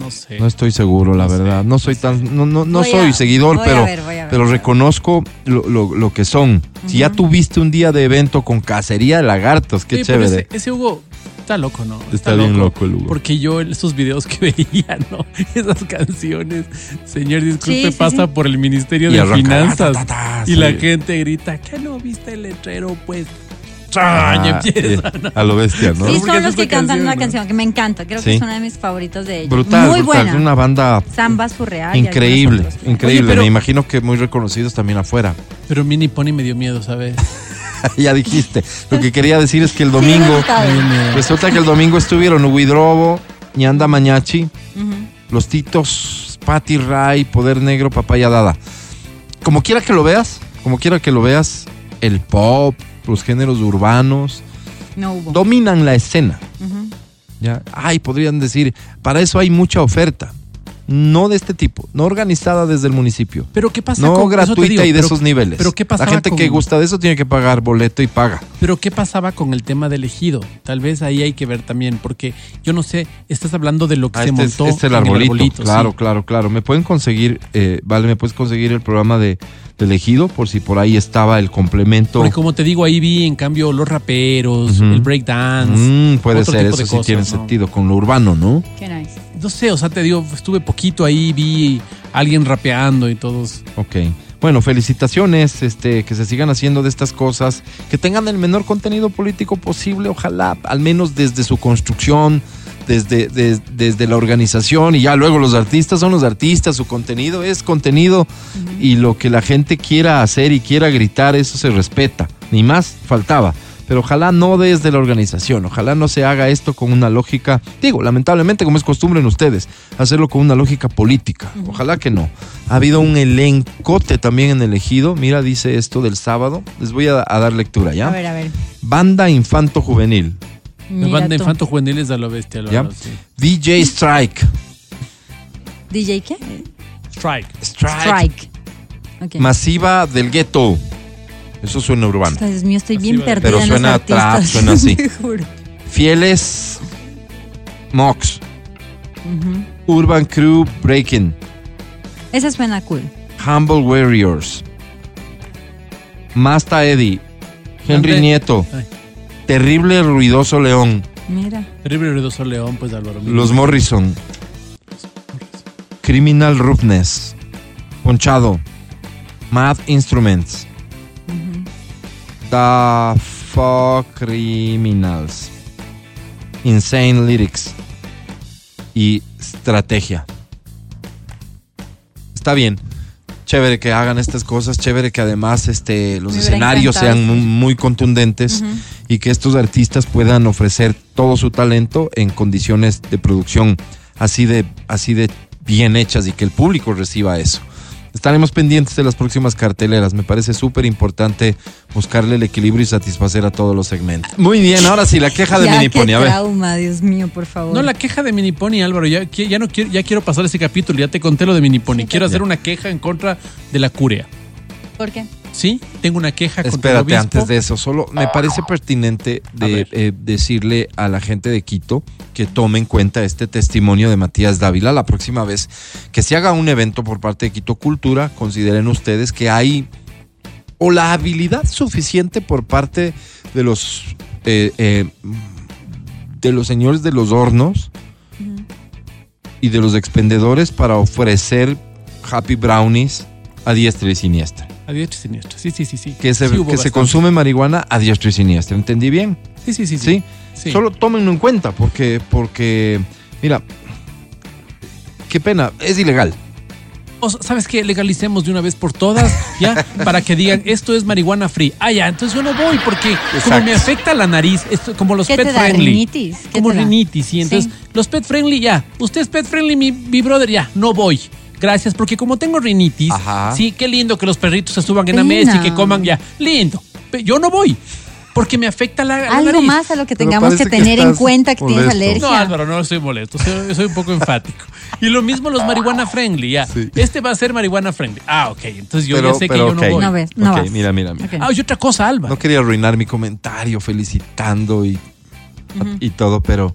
No sé. No estoy seguro, la No sé. verdad. No soy tan, no, no, no soy a- seguidor, pero, ver, ver, pero reconozco lo, lo- lo que son. Si ya tuviste un día de evento con cacería de lagartos, qué chévere. Ese, ese Hugo está loco, ¿no? Está bien loco el Hugo. Porque yo esos videos que <laughs> veía, ¿no? Esas canciones, señor, disculpe, Sí, sí, pasa sí. por el Ministerio Y de arranca, Finanzas. ta, ta, ta, y sí. la gente grita, ¿qué no viste el letrero? Pues. Ah, empieza. a lo bestia, ¿no? Sí, son los que cantan canción, una ¿no? canción que me encanta. Creo que es una de mis favoritos de ellos. Brutal, Muy brutal. buena. Una banda y algunos increíble, increíble. Oye, pero- Me imagino que muy reconocidos también afuera. Pero Mini Pony me dio miedo, ¿sabes? <laughs> ya dijiste. Lo que quería decir es que el domingo, resulta que el domingo estuvieron Huidrobo, Ñanda Mañachi. Los Titos, Patty Ray, Poder Negro, Papaya Dada. Como quiera que lo veas, como quiera que lo veas, el pop, los géneros urbanos, No hubo. dominan la escena. ¿ya? Ay, podrían decir, para eso hay mucha oferta. No de este tipo, no organizada desde el municipio. Pero ¿qué pasa No con gratuita digo, y de pero- esos niveles. Pero ¿qué La pasaba gente con, que gusta de eso tiene que pagar boleto y paga. Pero ¿qué pasaba con el tema del ejido? Tal vez ahí hay que ver también, porque yo no sé, estás hablando de lo que Ah, se este, es, montó este es el en arbolito. claro, sí. claro, claro. Me pueden conseguir, eh, vale, me puedes conseguir el programa de, elegido por si por ahí estaba el complemento. Porque como te digo, ahí vi en cambio los raperos, el breakdance. Mm, puede otro ser, tipo eso de sí cosas, tiene ¿no? sentido con lo urbano, ¿no? Qué nice. No sé, o sea, te digo, estuve poquito ahí, vi a alguien rapeando y todos. Ok. Bueno, felicitaciones, este, que se sigan haciendo de estas cosas, que tengan el menor contenido político posible, ojalá, al menos desde su construcción, desde, des- desde la organización y ya luego los artistas son los artistas, su contenido es contenido y lo que la gente quiera hacer y quiera gritar, eso se respeta, ni más faltaba. Pero ojalá no desde la organización, ojalá no se haga esto con una lógica, digo, lamentablemente como es costumbre en ustedes, hacerlo con una lógica política, ojalá que no. Ha habido un elencote también en el ejido, mira, dice esto del sábado, les voy a, a dar lectura, ¿ya? A ver, a ver. Banda Infanto Juvenil, La Mira banda tú. infanto juveniles a lo bestia. ¿ya? Álvaro, sí. DJ Strike. ¿DJ qué? Strike. Strike. Masiva del Ghetto. Eso suena urbano. Dios mío, estoy bien perdida Pero en suena los trap, <laughs> suena así. Juro. Fieles Mox. Urban Crew Breaking. Esa suena cool. Humble Warriors. Masta Eddie. Henry Nieto. Ay. Terrible Ruidoso León. Mira. Terrible ruidoso león, pues Álvaro. mira. Los Morrison. Criminal Roughness. Ponchado. Mad Instruments. The Fuck Criminals. Insane Lyrics. Y Estrategia. Está bien. Chévere que hagan estas cosas, chévere que además este, los escenarios encantado, sean muy, muy contundentes y que estos artistas puedan ofrecer todo su talento en condiciones de producción así de, así de bien hechas y que el público reciba eso. Estaremos pendientes de las próximas carteleras. Me parece súper importante buscarle el equilibrio y satisfacer a todos los segmentos. Muy bien, ahora sí, la queja de ya, Minipony. qué A ver. trauma, Dios mío, por favor. No, la queja de Minipony, Álvaro. Ya, ya no quiero, ya quiero pasar ese capítulo. Ya te conté lo de Minipony. Quiero hacer una queja en contra de la curia. ¿Por qué? Sí, tengo una queja contra el Espérate, obispo. antes de eso, solo me parece pertinente de, eh, decirle a la gente de Quito que tome en cuenta este testimonio de Matías Dávila la próxima vez que se haga un evento por parte de Quito Cultura, consideren ustedes que hay o la habilidad suficiente por parte de los eh, eh, de los señores de los hornos y de los expendedores para ofrecer happy brownies a diestra y siniestra A diestra y siniestra. Sí, sí, sí, sí. que se, Sí, que se consume marihuana a diestra y siniestra. ¿Entendí bien? Sí, sí, sí. Sí. Sí. Sí. Solo tómenlo en cuenta porque, porque, mira, qué pena, es ilegal. ¿Sabes qué? Legalicemos de una vez por todas, ¿ya? <laughs> Para que digan, esto es marihuana free. Ah, ya, entonces yo no voy porque como me afecta la nariz, esto, como los ¿Qué pet te da, friendly. rinitis? ¿Qué Como te da? rinitis, sí. Entonces, Sí. los pet friendly, ya. Usted es pet friendly, mi, mi brother, ya, no voy. Gracias, porque como tengo rinitis, Ajá. sí, qué lindo que los perritos se suban en la mesa y que coman ya. Lindo. Yo no voy. Porque me afecta la, la Algo nariz. más a lo que tengamos que tener en cuenta que tienes molesto. alergia. No, Álvaro, no estoy molesto. Soy, soy un poco enfático. Y lo mismo los marihuana friendly, ya. Sí. Este va a ser marihuana friendly. Ah, ok. Entonces yo Pero- ya sé pero que yo no voy. No ves, no Ok, vas. mira, mira, mira. Ah, y otra cosa, Alba. No quería arruinar mi comentario felicitando y, y todo, pero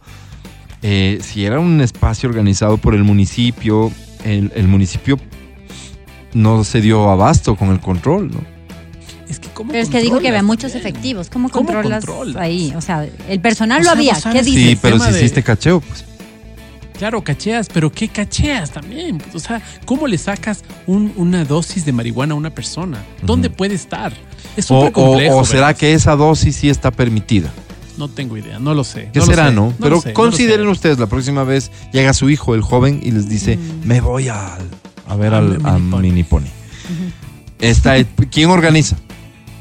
eh, si era un espacio organizado por el municipio, el, el municipio no se dio abasto con el control, ¿no? Es que ¿cómo Pero es que dijo que había muchos efectivos. ¿Cómo, ¿Cómo controlas controlas? ahí? O sea, el personal O lo había. no ¿Qué dices? Sí, pero si de- hiciste cacheo, pues. Claro, cacheas, pero ¿qué cacheas también? O sea, ¿cómo le sacas un- una dosis de marihuana a una persona? ¿Dónde puede estar? Es O, súper complejo. o- o será que esa dosis sí está permitida. No tengo idea, no lo sé. ¿Qué no será, sé, no? Pero sé, consideren ustedes, la próxima vez llega su hijo, el joven, y les dice, Mm. me voy a, a ver A al, a. Minipony. Está el- <laughs> ¿Quién organiza?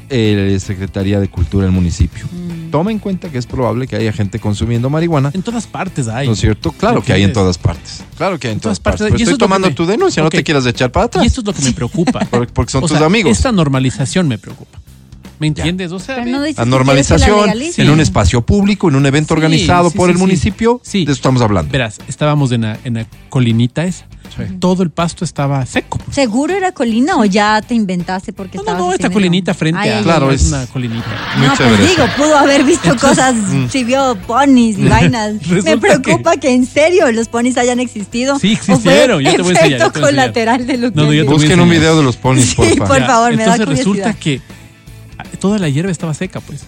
Eh, Secretaría de Cultura del municipio. Mm. Toma en cuenta que es probable que haya gente consumiendo marihuana. En todas partes hay. ¿No es cierto? Claro ¿Me que hay en todas partes. Claro que hay en, todas, partes. Pero estoy tomando me- tu denuncia, no te quieras echar para atrás. Y esto es lo que me preocupa. <laughs> Por- porque son O tus sea, amigos. Esta normalización me preocupa. ¿Me entiendes? O sea, no La normalización en un espacio público, en un evento Sí, organizado sí, por sí, el sí. municipio, Sí. de eso estamos hablando. verás, estábamos en la, en la colinita esa. Todo el pasto estaba seco. ¿Seguro era colina o ya te inventaste porque No, no, no, esta colinita frente Ay, a Claro, es- una colinita. Muy no, chévere pues eso. digo, pudo haber visto Entonces, cosas, si vio ponis y vainas. <laughs> Resulta Me preocupa que... en serio los ponis hayan existido. Sí, o fue existieron, yo te voy a enseñar, yo efecto te voy a enseñar. colateral de lo que No, no, yo te voy a Busquen un video de los ponis, Sí, porfa. por favor, me da Entonces resulta curiosidad. que toda la hierba estaba seca, pues.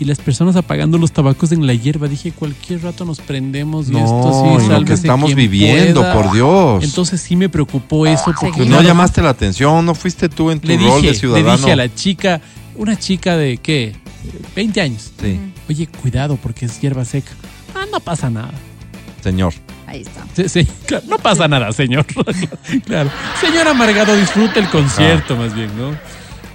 Y las personas apagando los tabacos en la hierba. Dije, cualquier rato nos prendemos y No, esto sí, y lo que estamos viviendo, pueda. por Dios. Entonces sí me preocupó eso porque Pues no llamaste la atención, no fuiste tú en tu le rol dije, de le ciudadano. dije a la chica, una chica de ¿qué? 20 años. Sí. Oye, cuidado porque es hierba seca. Ah, no pasa nada. Señor. Ahí está. Sí, sí, claro, no pasa nada, señor. <laughs> claro. Señor amargado, disfruta el concierto más bien, ¿no?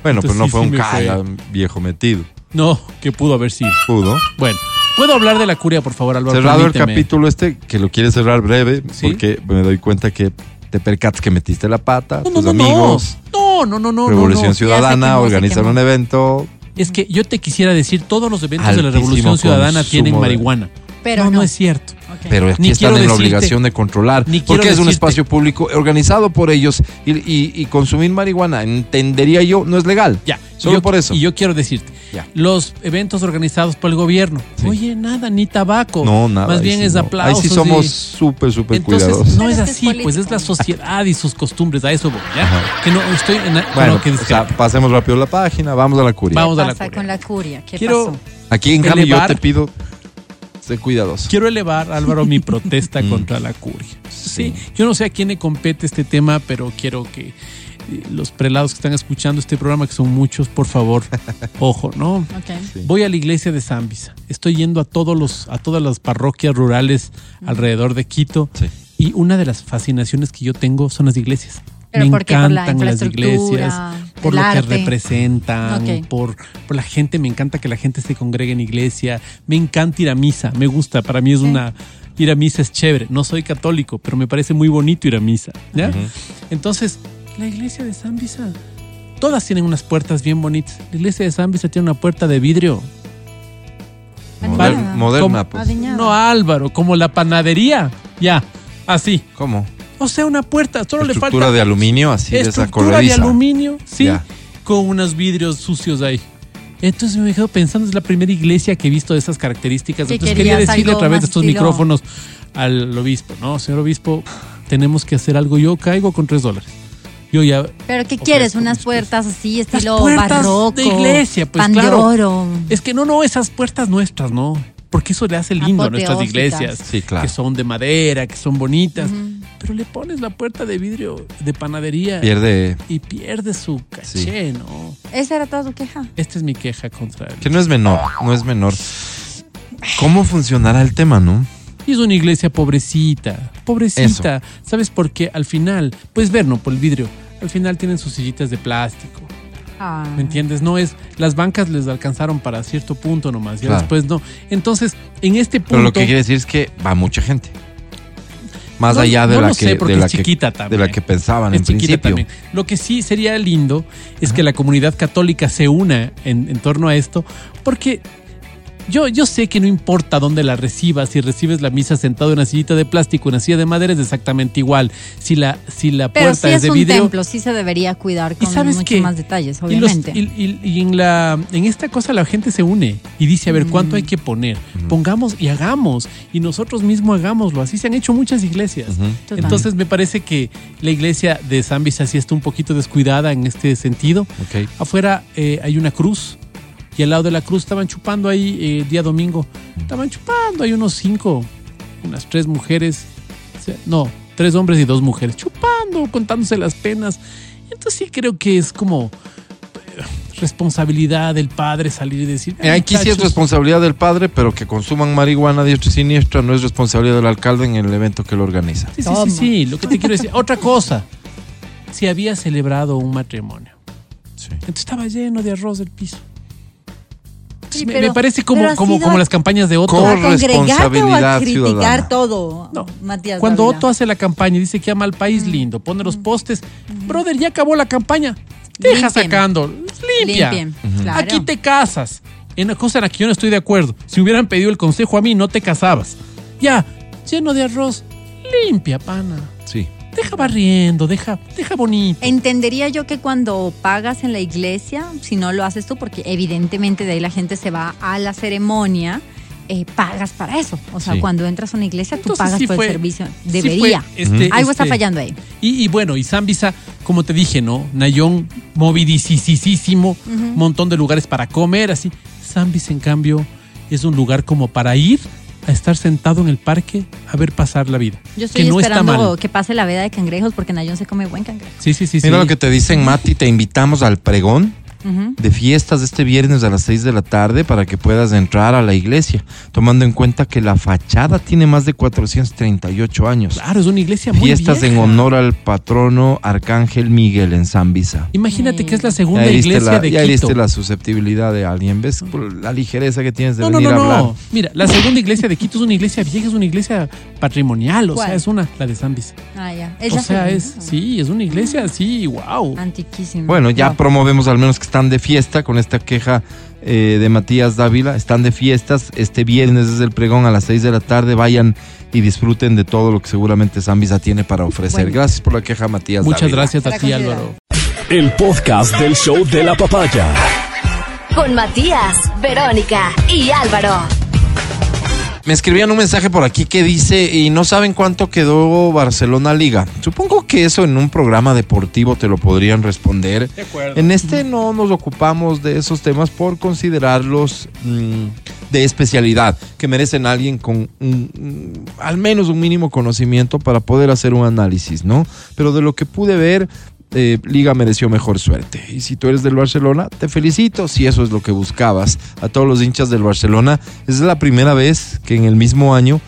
Bueno, pero Entonces no sí, fue sí un me calla viejo metido. No, que pudo haber sido. Pudo. Bueno, ¿puedo hablar de la curia, por favor, Álvaro? Cerrado el capítulo este, que lo quiere cerrar breve, Sí. porque me doy cuenta que te percatas que metiste la pata, No, no, tus no, amigos, no. No, no, no, no. Revolución no, no. Ciudadana, quemó, organizan un evento. Es que yo te quisiera decir, todos los eventos de la Revolución Ciudadana tienen de- marihuana. Pero no, no. no es cierto. Pero aquí Ni están en la decirte- obligación de controlar, ni porque es un espacio público organizado por ellos y, y- y consumir marihuana, entendería yo, no es legal. Ya. Solo yo- por eso. Y yo quiero decirte, Ya. los eventos organizados por el gobierno, Sí. oye, nada, ni tabaco. No, nada. Más bien sí es no. aplausos. Ahí sí somos y- súper, súper cuidadosos. no es así, pues es la sociedad y sus costumbres, a eso voy, ¿ya? Ajá. Que no estoy en con Bueno, que o sea, pasemos rápido la página, vamos a la curia. Vamos ¿Qué a la curia. con la curia? ¿Qué Quiero- pasó? Aquí en cambio yo te pido, cuidadoso. Quiero elevar, Álvaro, mi protesta <laughs> Mm. contra la curia. Sí, yo no sé a quién le compete este tema, pero quiero que eh, los prelados que están escuchando este programa, que son muchos, por favor, <laughs> ojo, ¿no? Sí. Voy a la iglesia de Zambisa. Estoy yendo a todos los, a todas las parroquias rurales alrededor de Quito. Sí. Y una de las fascinaciones que yo tengo son las iglesias. ¿Pero Me por qué? ¿Por la encantan las iglesias, por lo que representan, por, por la gente. Me encanta que la gente se congregue en iglesia. Me encanta ir a misa. Me gusta. Para mí es Sí. una. Ir a misa es chévere. No soy católico, pero me parece muy bonito ir a misa. ¿ya? Entonces, la iglesia de San Visa, todas tienen unas puertas bien bonitas. La iglesia de San Visa tiene una puerta de vidrio. Moderna, ¿Cómo? pues. No, Álvaro, como la panadería. Ya, así. ¿Cómo? O sea, una puerta, solo le Estructura falta de aluminio, así de esa estructura de aluminio, sí, Ya. con unos vidrios sucios ahí. Entonces me quedo pensando, es la primera iglesia que he visto de esas características. Que Entonces quería decirle a través de estos estilo- micrófonos al obispo, ¿no? Señor obispo, tenemos que hacer algo. Yo caigo con tres dólares. Yo ya ¿Pero qué quieres? Unas puertas así, Las estilo puertas barroco. de iglesia, pues pan claro. de oro. Es que no, no, esas puertas nuestras, ¿no? Porque eso le hace lindo a nuestras iglesias. Sí, claro. Que son de madera, que son bonitas. Pero le pones la puerta de vidrio de panadería Pierde. y pierde su caché, ¿no? Esa era toda tu queja. Esta es mi queja contra él. Que no es menor, no es menor. ¿Cómo funcionará el tema, no? Y es una iglesia pobrecita, pobrecita. ¿Sabes por qué? Al final, puedes ver, ¿no? Por el vidrio. Al final tienen sus sillitas de plástico. Ah. ¿Me entiendes? No es. Las bancas les alcanzaron para cierto punto nomás. Claro. después no. Entonces, en este punto. Pero lo que quiere decir es que va mucha gente. Más No- allá de no la lo que sé, porque de la es que- chiquita de también. la que pensaban es en chiquita principio. también. Lo que sí sería lindo es que la comunidad católica se una en, en torno a esto, porque yo, yo sé que no importa dónde la recibas, si recibes la misa sentado en una sillita de plástico, en una silla de madera, es exactamente igual. Si la, si la Pero puerta sí es es de un vidrio. templo, sí se debería cuidar ¿Y con sabes muchos qué? más detalles, Y, los- obviamente. y- y- y en, la, en esta cosa la gente se une y dice, a ver, ¿cuánto Mm. hay que poner? Pongamos y hagamos. Y nosotros mismos hagámoslo. Así se han hecho muchas iglesias. Entonces me parece que la iglesia de San Visa sí está un poquito descuidada en este sentido. Ok. Afuera eh, hay una cruz y al lado de la cruz estaban chupando ahí eh, día domingo. Estaban chupando, hay unos cinco, unas tres mujeres, no, tres hombres y dos mujeres, chupando, contándose las penas. Entonces sí creo que es como eh, responsabilidad del padre salir y decir... Eh, Aquí sí es "Muchachos, responsabilidad del padre, pero que consuman marihuana diestra y siniestra no es responsabilidad del alcalde en el evento que lo organiza. Sí, sí, sí, sí, lo que te quiero decir. <laughs> Otra cosa, si había celebrado un matrimonio, Sí. entonces estaba lleno de arroz el piso. Entonces Sí, me, pero- me parece como, como, como las campañas de Otto. Con ¿A congregarte o a responsabilidad criticar ciudadana. todo, No. Matías? Cuando Dávila? Otto hace la campaña y dice que ama al país lindo, pone los postes, brother, ya acabó la campaña. Deja Limpien. sacando, limpia. Limpien, claro. Aquí te casas. En una cosa en la que yo no estoy de acuerdo. Si hubieran pedido el consejo a mí, no te casabas. Ya, lleno de arroz, limpia, pana. Sí. Deja barriendo, deja, deja bonito. Entendería yo que cuando pagas en la iglesia, si no lo haces tú, porque evidentemente de ahí la gente se va a la ceremonia, eh, pagas para eso. O sea, Sí. cuando entras a una iglesia, tú pagas sí por fue- el servicio. sí Debería. fue, este, Algo está este, fallando ahí. Y, y bueno, y Zambisa, como te dije, ¿no? Nayón movidicísimo, un montón de lugares para comer, así. Zambisa, en cambio, es un lugar como para ir a estar sentado en el parque a ver pasar la vida. Yo estoy que no está esperando mal. que pase la veda de cangrejos porque Nayón se come buen cangrejo. Sí, sí, sí. Mira sí. lo que te dicen, Mati, te invitamos al pregón De fiestas este viernes a las 6 de la tarde para que puedas entrar a la iglesia, tomando en cuenta que la fachada tiene más de 438 años. Claro, es una iglesia muy Fiestas en honor al patrono Arcángel Miguel en San Visa. Imagínate que es la Ya segunda iglesia la, de ya Quito. heriste la susceptibilidad de alguien. ¿Ves Por la ligereza que tienes de No, venir no, a hablar? no. Mira, la segunda iglesia de Quito es una iglesia vieja, es una iglesia patrimonial, o ¿Cuál? sea, es una, la de Zambis. Ah, ya. Es O sea, es, sí, es una iglesia así, wow. Antiquísima. Bueno, ya Wow. promovemos al menos que están de fiesta con esta queja eh, de Matías Dávila. Están de fiestas. Este viernes es el pregón a las 6 de la tarde. Vayan y disfruten de todo lo que seguramente Zambisa tiene para ofrecer. Bueno. Gracias por la queja, Matías Muchas Dávila. gracias a ti. Álvaro. El podcast del show de la papaya. Con Matías, Verónica y Álvaro. Me escribían un mensaje por aquí que dice, y no saben cuánto quedó Barcelona Liga. Supongo que eso en un programa deportivo te lo podrían responder. De acuerdo. En este no nos ocupamos de esos temas por considerarlos mm, de especialidad, que merecen a alguien con un- un- al menos un mínimo conocimiento para poder hacer un análisis, ¿no? Pero de lo que pude ver, eh, Liga mereció mejor suerte. Y si tú eres del Barcelona, te felicito si eso es lo que buscabas. A todos los hinchas del Barcelona, es la primera vez que en el mismo año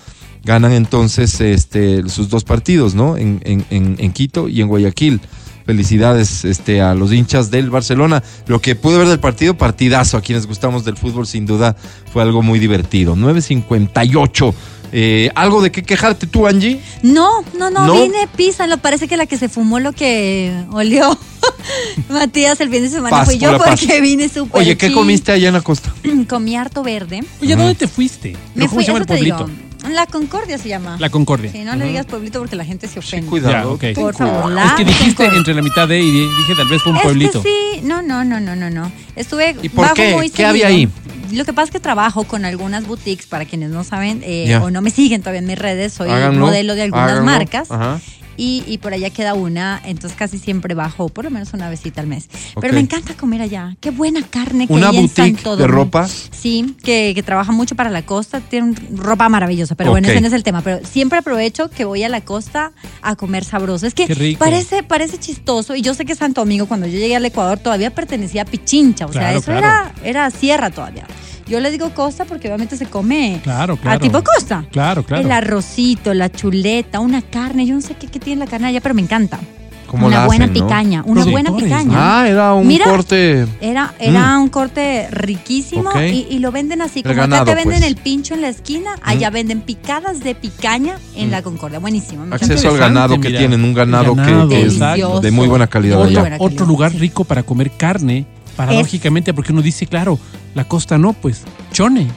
ganan entonces este, sus dos partidos, ¿no? En, en- en- en Quito y en Guayaquil. Felicidades este, a los hinchas del Barcelona. Lo que pude ver del partido, partidazo. A quienes gustamos del fútbol, sin duda, fue algo muy divertido. 9.58. Eh, ¿Algo de qué quejarte tú, Angie? No, no, no, ¿No? vine pizza. Lo parece que la que se fumó lo que olió. <laughs> Matías, el fin de semana Paz fui yo la paz. porque vine súper. Oye, ¿qué chill. comiste allá en la costa? <clears throat> Comí harto verde. Oye, ¿a dónde te fuiste? Me ¿Cómo fui, se llama el eso te digo. pueblito? La Concordia se llama. La Concordia. Sí, no le digas pueblito porque la gente se ofende. cuidado. Ya, Por favor, la Es que dijiste Concordia. entre la mitad de y dije tal vez fue un Es que pueblito. sí, no, no, no, no, no, no. Estuve ¿Y por bajo qué? muy ¿Qué había seguido. Lo que pasa es que trabajo con algunas boutiques, para quienes no saben eh, o no me siguen todavía en mis redes, soy Háganlo, modelo de algunas háganlo. marcas. Ajá. Y, y por allá queda una, entonces casi siempre bajo por lo menos una visita al mes. Pero me encanta comer allá. Qué buena carne que Una hay en boutique Santo de Domingo. ropa. Sí, que, que trabaja mucho para la costa, tiene ropa maravillosa, pero bueno, ese no es el tema. Pero siempre aprovecho que voy a la costa a comer sabroso. Es que Qué rico. parece parece chistoso y yo sé que Santo Domingo cuando yo llegué al Ecuador todavía pertenecía a Pichincha, o sea, eso claro. era era sierra todavía. Yo le digo costa porque obviamente se come Claro, claro. a tipo costa. Claro, claro. El arrocito, la chuleta, una carne, yo no sé qué, qué tiene la carne allá, pero me encanta. ¿Cómo una la buena hacen, no? picaña, una buena picaña. Ah, era un Mira. corte. Era, era un corte riquísimo y, y lo venden así. Como ganado, acá te venden pues. el pincho en la esquina, allá venden picadas de picaña en la Concordia. Buenísimo. Acceso al ganado que mira. tienen, un ganado, que- Ganado, que, es de muy buena calidad allá. Otro, buena calidad, otro lugar sí. rico para comer carne, paradójicamente, porque uno dice, claro, la costa no, pues, chone.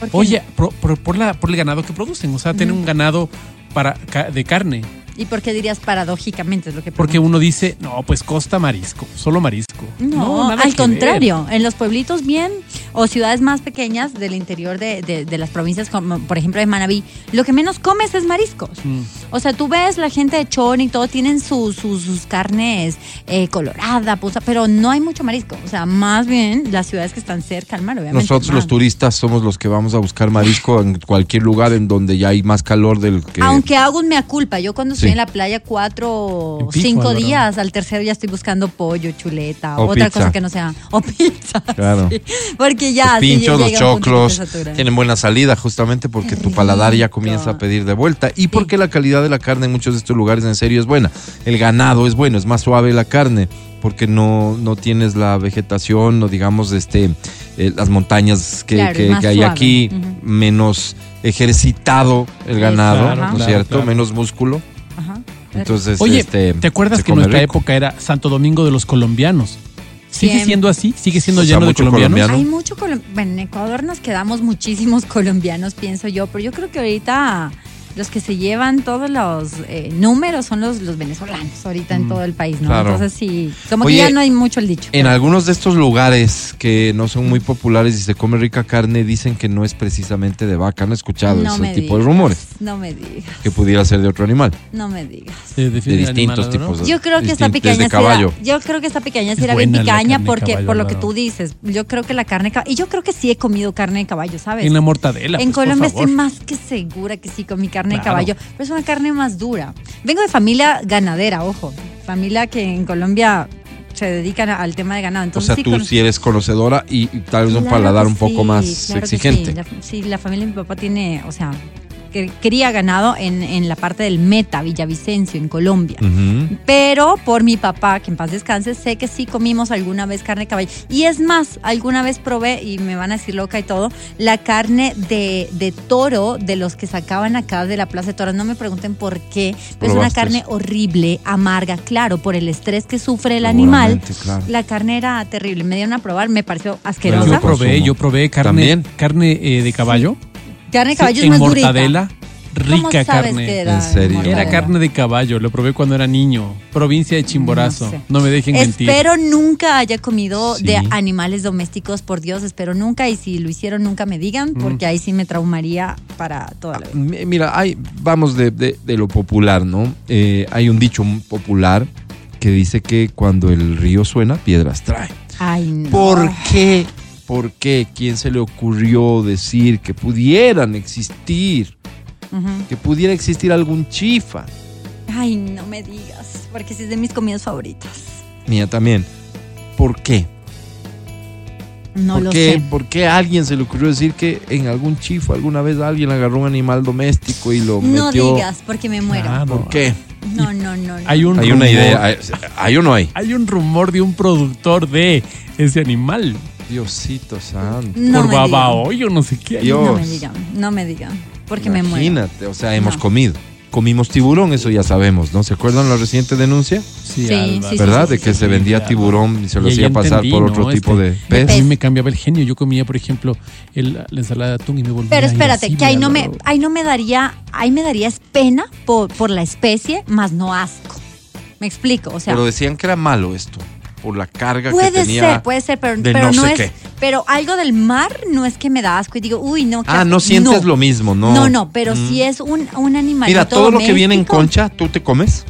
¿Por qué Oye, por, por- por la, por el ganado que producen, o sea, tienen un ganado para, de carne. No? ¿Y por qué dirías paradójicamente? Es lo que Porque pregunto. uno dice, no, pues costa marisco, solo marisco. No, nada al ver. contrario, en los pueblitos bien o ciudades más pequeñas del interior de, de- de las provincias, como por ejemplo de Manabí, lo que menos comes es mariscos. Mm. O sea, tú ves la gente de Chon y todo, tienen sus, sus, sus carnes eh, colorada, pusa, pero no hay mucho marisco. O sea, más bien las ciudades que están cerca al mar, obviamente. Nosotros los turistas somos los que vamos a buscar marisco en cualquier lugar en donde ya hay más calor del que... Aunque hago un mea culpa, yo cuando Sí. En la playa cuatro, pico, cinco días, al tercero ya estoy buscando pollo, chuleta, O otra pizza. cosa que no sea, o pizza. <laughs> Claro. sí. Porque ya, los sí, pinchos, los choclos, tienen buena salida justamente porque tu paladar ya comienza a pedir de vuelta y porque la calidad de la carne en muchos de estos lugares en serio es buena. El ganado es bueno, es más suave la carne porque no, no tienes la vegetación o digamos este eh, las montañas que, Claro, que- hay suave. aquí, menos ejercitado el ganado, Claro, ¿no es claro, cierto? Menos músculo. Entonces, Oye, este, ¿te acuerdas que nuestra rico. época era Santo Domingo de los colombianos? ¿Sigue siendo así? ¿Sigue siendo O sea, lleno de colombianos? colombiano. Hay mucho colom- Bueno, en Ecuador nos quedamos muchísimos <laughs> colombianos, pienso yo, pero yo creo que ahorita los que se llevan todos los eh, números son los, los venezolanos ahorita en todo el país, ¿no? Mm. Claro. Entonces sí, como Oye, que ya no hay mucho el dicho. En algunos de estos lugares que no son muy populares y se come rica carne, dicen que no es precisamente de vaca. ¿Han escuchado no ese tipo de rumores? No me digas, Que pudiera ser de otro animal, no me digas. Se de el distintos animal, ¿no? tipos. Yo creo que esta picaña sí era- caballo. yo creo que esta picaña sí era bien picaña de porque caballo, por lo que tú dices, yo creo que la carne de caballo, y yo creo que sí he comido carne de caballo, ¿sabes? En la mortadela. En pues, por Colombia favor. estoy más que segura que sí comí carne de Claro. caballo, pero es una carne más dura. Vengo de familia ganadera, ojo, familia que en Colombia se dedican al tema de ganado. O Entonces, sea, sí tú con- sí eres conocedora y, y tal vez un paladar un poco sí, más claro exigente. Sí. La, sí, la familia de mi papá tiene, o sea, que cría ganado en, en la parte del Meta, Villavicencio, en Colombia. Pero por mi papá, que en paz descanse, sé que sí comimos alguna vez carne de caballo. Y es más, alguna vez probé, y me van a decir loca y todo, la carne de, de toro de los que sacaban acá de la Plaza de Toros. No me pregunten por qué, pero es una carne horrible, amarga, claro, por el estrés que sufre el animal. Claro. La carne era terrible. Me dieron a probar, me pareció asquerosa. Yo probé, yo probé carne, ¿También? carne eh, de caballo. Carne de Sí, caballo es en más durita. mortadela, ¿Cómo rica sabes carne. que era ¿En serio? Era carne de caballo, lo probé cuando era niño. Provincia de Chimborazo. No me dejen mentir. Espero nunca haya comido Sí. de animales domésticos, por Dios, espero nunca. Y si lo hicieron, nunca me digan, porque ahí sí me traumaría para toda la vida. Mi- Mira, hay, vamos de, de- de lo popular, ¿no? Eh, hay un dicho popular que dice que cuando el río suena, piedras trae. Ay, no. ¿Por qué? ¿Por qué? ¿Quién se le ocurrió decir que pudieran existir, que pudiera existir algún chifa? Ay, no me digas, porque es de mis comidas favoritas. Mía también. ¿Por qué? No ¿Por lo qué, sé. ¿Por qué a alguien se le ocurrió decir que en algún chifa alguna vez alguien agarró un animal doméstico y lo No metió? digas, porque me muero. Claro. ¿Por qué? No, no, no. no. Hay un Hay una idea. ¿Hay, hay o no hay? Hay un rumor de un productor de ese animal. Diosito santo. No por babao, yo no sé qué. Dios. No me digan, no me digan, porque me muero. Imagínate, o sea, hemos No. comido. Comimos tiburón, eso ya sabemos, ¿no? ¿Se acuerdan la reciente denuncia? Sí, Sí, ¿Verdad? sí, de que sí, se vendía claro. tiburón y se lo Y hacía pasar entendí, por ¿no? otro tipo Este, de A pez. mí me cambiaba el genio. Yo comía, por ejemplo, el- la ensalada de atún y me volvía Pero espérate, que ahí no me, ahí no me daría, ahí me daría pena por, por la especie, más no asco. Me explico, o sea, Pero decían que era malo esto, por la carga que puede tenía. ser, puede ser, pero, de pero no no, sé es, qué. pero algo del mar no es que me da asco y digo, uy, no. qué Ah, asco. no sientes lo mismo, ¿no? No, no, pero Mm. si es un, un animal. Mira, todo lo que viene en concha, ¿tú te comes?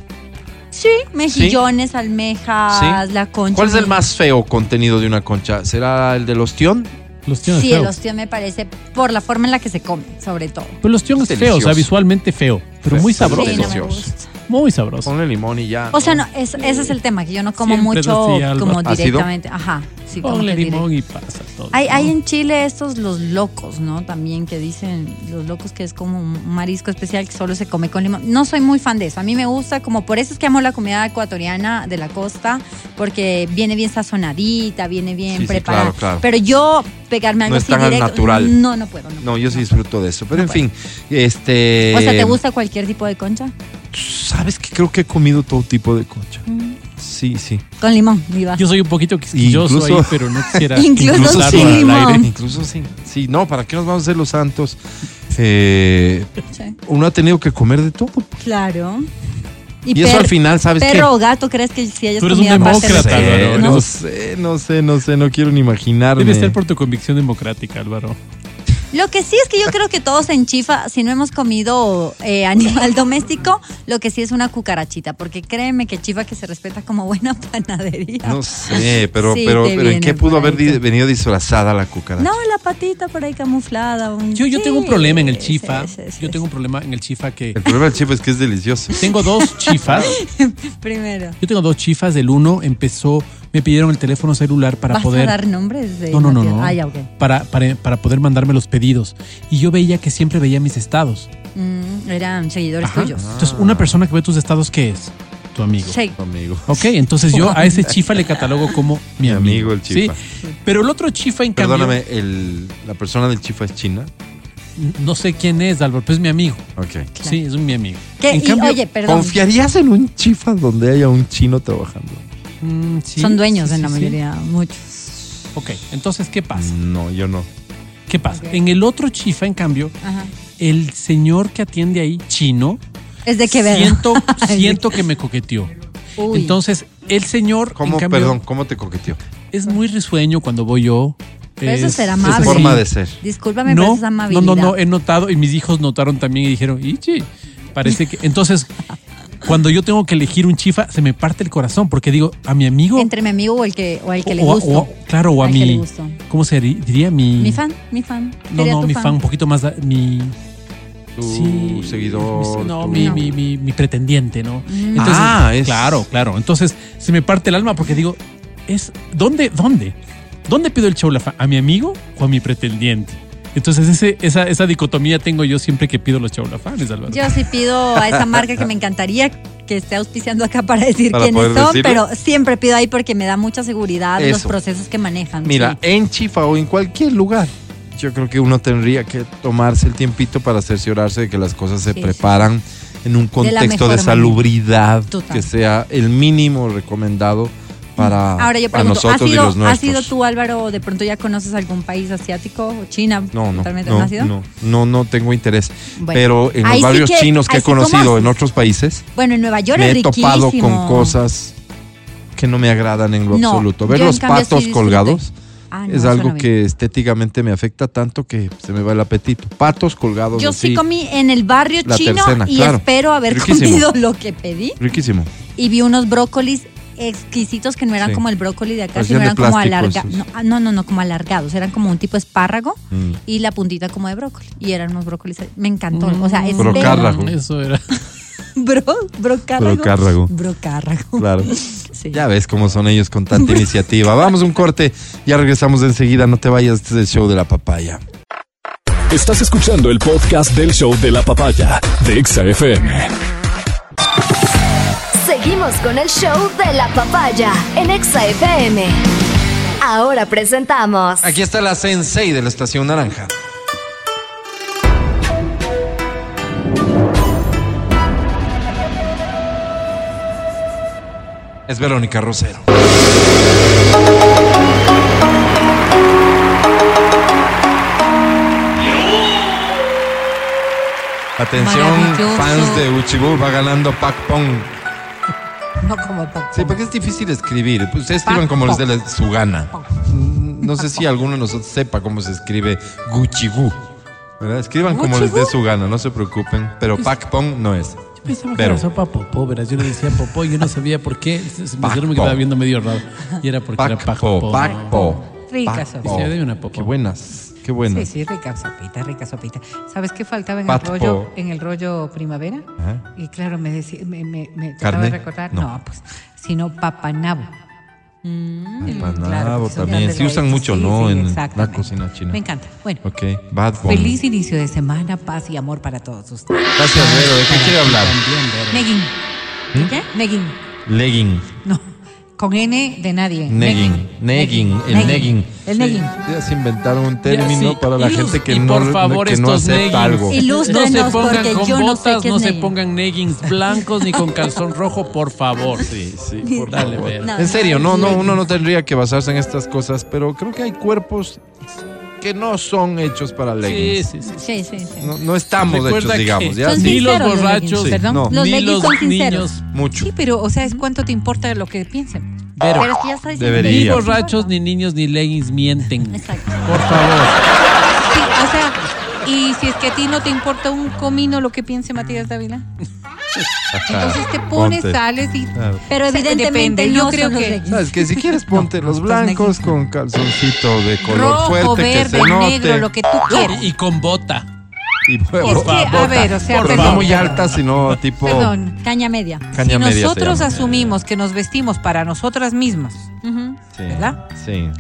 Sí, mejillones, almejas, la concha. ¿Cuál es el más feo contenido de una concha? ¿Será el del ostión? Los Sí, es feo. el ostión me parece por la forma en la que se come, sobre todo. Pero los tíos es feo, o sea, visualmente feo. Pero muy sabroso. Sí, no me gusta. Muy sabroso. Ponle limón y ya. O sea, no, es- ese es el tema, que yo no como Siempre mucho como ¿Ácido? directamente. Ajá, sí, como Ponle que limón y pasa todo. Hay, hay en Chile estos los locos, ¿no? También que dicen los locos que es como un marisco especial que solo se come con limón. No soy muy fan de eso. A mí me gusta como por eso es que amo la comida ecuatoriana de la costa porque viene bien sazonadita, viene bien Sí, sí, preparada. claro, claro. Pero yo pegarme algo No es así tan al directo, natural. No, no puedo. No, No, yo sí no. disfruto de eso. Pero No en puedo. fin, este. O sea, ¿te gusta cualquier tipo de concha? ¿Sabes que creo que he comido todo tipo de concha? Mm. Sí, sí. Con limón, vivas. Yo soy un poquito quisquilloso Incluso- ahí, pero no quisiera <laughs> Incluso sin limón. aire. Incluso sí. Sí, no, ¿para qué nos vamos a hacer los santos? Eh, Sí. uno ha tenido que comer de todo. Claro. Y, eso per- al final, ¿sabes qué? Perro o gato, ¿crees que si hayas Tú eres un demócrata? Álvaro, no, sé, no sé, no sé, no quiero ni imaginarme. Debe ser por tu convicción democrática, Álvaro. Lo que sí es que yo creo que todos en Chifa, si no hemos comido eh, animal <laughs> doméstico, lo que sí es una cucarachita, porque créeme que Chifa que se respeta como buena <laughs> panadería. No sé, pero, Sí, pero, pero ¿en qué pudo haber di- venido disfrazada la cucaracha? No, la patita por ahí camuflada. un- Yo, yo sí, tengo un problema en el chifa. sí, sí, yo tengo un problema en el chifa que El problema del chip es que es delicioso. <laughs> tengo dos chifas. Primero. Yo tengo dos chifas. El uno empezó, me pidieron el teléfono celular para ¿Vas poder. a dar nombres de No, no, no, no. Ah, ya. Para, para, para poder mandarme los pedidos. Y yo veía que siempre veía mis estados. Mm, eran seguidores tuyos. Entonces, una persona que ve tus estados, ¿qué es? Tu amigo. Sí. Amigo. Ok, entonces yo a ese <laughs> chifa le catalogo como mi Mi amigo. amigo el chifa. ¿sí? Pero el otro chifa, en Perdóname, el, la persona del chifa es china. cambio, no sé quién es, Álvaro, pero es mi amigo. Ok. Sí, es un mi amigo. ¿Qué? En Y, cambio, oye, perdón. ¿Confiarías en un chifa donde haya un chino trabajando? mm, sí, Son dueños sí, en la mayoría, muchos. Ok, entonces, ¿qué pasa? No, yo no. ¿Qué pasa? En el otro chifa, en cambio, Ajá. el señor que atiende ahí, chino, Es de que ver. siento, <laughs> siento que me coqueteó. Uy. Entonces, el señor, ¿Cómo, en cambio, perdón, cómo te coqueteó? es muy risueño cuando voy yo. Pero eso Es- será es amable. así. Forma de ser. Discúlpame, pero No, eso es no, amabilidad. no, no, he notado y mis hijos notaron también y dijeron, Ichi, parece que... Entonces, cuando yo tengo que elegir un chifa, se me parte el corazón porque digo, a mi amigo... Entre mi amigo o el que, o el que le o a- gustó. o a- claro, o a mi... ¿Cómo se di- diría? Mi... Mi fan, mi fan. No, no, mi fan. un poquito más... Mi... Tu Sí, tu seguidor. No, tu- mi, mi, mi, mi pretendiente, ¿no? Entonces, Ah, es- Claro, claro. Entonces se me parte el alma porque digo, es ¿dónde, dónde? ¿Dónde pido el show la fa- ¿A mi amigo o a mi pretendiente? Entonces ese, esa, esa dicotomía tengo yo siempre que pido los chaulafanes, Álvaro. Yo sí pido a esa marca que me encantaría que esté auspiciando acá para decir Para quiénes son, decirlo. pero siempre pido ahí porque me da mucha seguridad los Eso. procesos que manejan. Mira, sí. en Chifa o en cualquier lugar, yo creo que uno tendría que tomarse el tiempito para cerciorarse de que las cosas se Sí, preparan en un contexto de, salubridad que sea el mínimo recomendado para, Ahora yo para pregunto, nosotros ¿has y sido, los ¿has nuestros. sido tú, Álvaro, de pronto ya conoces algún país asiático o China? No, no, no, has no, no, no tengo interés. Bueno, Pero en los ahí sí barrios que- chinos que he sí, ¿cómo conocido en otros países, Bueno, en Nueva York me es he topado riquísimo. con cosas que no me agradan en lo No, absoluto. Ver los sí patos disfruté. colgados Ah, no, es algo no que estéticamente me afecta tanto que se me va el apetito. Patos colgados Yo así. sí comí en el barrio chino tercena, y claro. espero haber Riquísimo. comido lo que pedí. Riquísimo. Y vi unos brócolis exquisitos que no eran Sí. como el brócoli de acá, Parecían sino eran como alargados. No, ah, no, no, no, como alargados. Eran como un tipo espárrago Mm. y la puntita como de brócoli. Y eran unos brócolis. Me encantó. O sea, es Brocárrago. Eso era. <laughs> Bro, brocárrago. Brocárrago. Brocárrago. Claro. <laughs> Sí. Ya ves cómo son ellos con tanta iniciativa. Vamos un corte, ya regresamos enseguida. No te vayas, este es el show de la papaya. Estás escuchando el podcast del show de la papaya de Exa FM. Seguimos con el show de la papaya en Exa FM. Ahora presentamos. Aquí está la Sensei de la Estación Naranja. Es Verónica Rosero. Atención, fans de Uchibú, va ganando Pac Pong. No como Sí, porque es difícil escribir. Pues ustedes escriban como les dé su gana. Mm, No sé si alguno de nosotros sepa cómo se escribe Guchigú. ¿verdad? Escriban como les dé su gana, no se preocupen. Pero Pac Pong no es. Yo pensaba que era sopa popó, verás. Yo le decía popó y yo no sabía por qué. Me me quedaba viendo medio raro. Y era porque era Pac pac Po, po. Pac Po. Rica sopa. Una popó. Qué buenas, qué buenas. Sí, sí, rica sopita, rica sopita. ¿Sabes qué faltaba en Pat el rollo, po. en el rollo primavera? Ajá. Y claro, me decía, me, me, me trataba ¿Carne? de recordar, No. no, pues, sino papanabo. Empanado Claro, que son también. Sí usan mucho, Sí, ¿no? sí, en la cocina china. Me encanta. Bueno, Ok, Bad feliz inicio de semana, paz y amor para todos ustedes. Gracias, Vero. ¿De qué quiere hablar? Negging. ¿Mm? ¿Qué? Negging. Legging. No, con N de nadie. Negging. Negging. El negging. El negging. Ya se inventaron un término sí. para la gente que y no, por favor, que no estos acepta algo. No se pongan porque con yo no sé botas, qué es no se pongan leggings blancos ni con calzón rojo, por favor. Sí, sí, por Dale, favor. En serio, no, no, uno no tendría que basarse en estas cosas, pero creo que hay cuerpos que no son hechos para Sí, leggings. sí, sí. Sí, sí, sí. No, no estamos Recuerda hechos, digamos. Ya son ni los los borrachos, leggings, perdón. No. Los ni leggings los son sinceros. niños, mucho. Sí, pero, o sea, ¿es cuánto te importa lo que piensen? Vero, Pero es que ya Debería. ni borrachos, ni niños, ni leggings mienten. Exacto. Por favor. Y si es que a ti no te importa un comino lo que piense Matías Dávila, entonces te pones, Ponte. sales y... Claro. Pero evidentemente depende, yo no creo que-. Sabes que si quieres ponte los blancos con calzoncito de color Rojo, fuerte verde, que se note negro, lo que tú quieras. Y, con bota. y Es huevos. que, a ver, o sea, perdón. no muy alta, sino tipo Perdón. Caña media. caña si media. nosotros asumimos que nos vestimos para nosotras mismas. Sí, ¿verdad? Sí.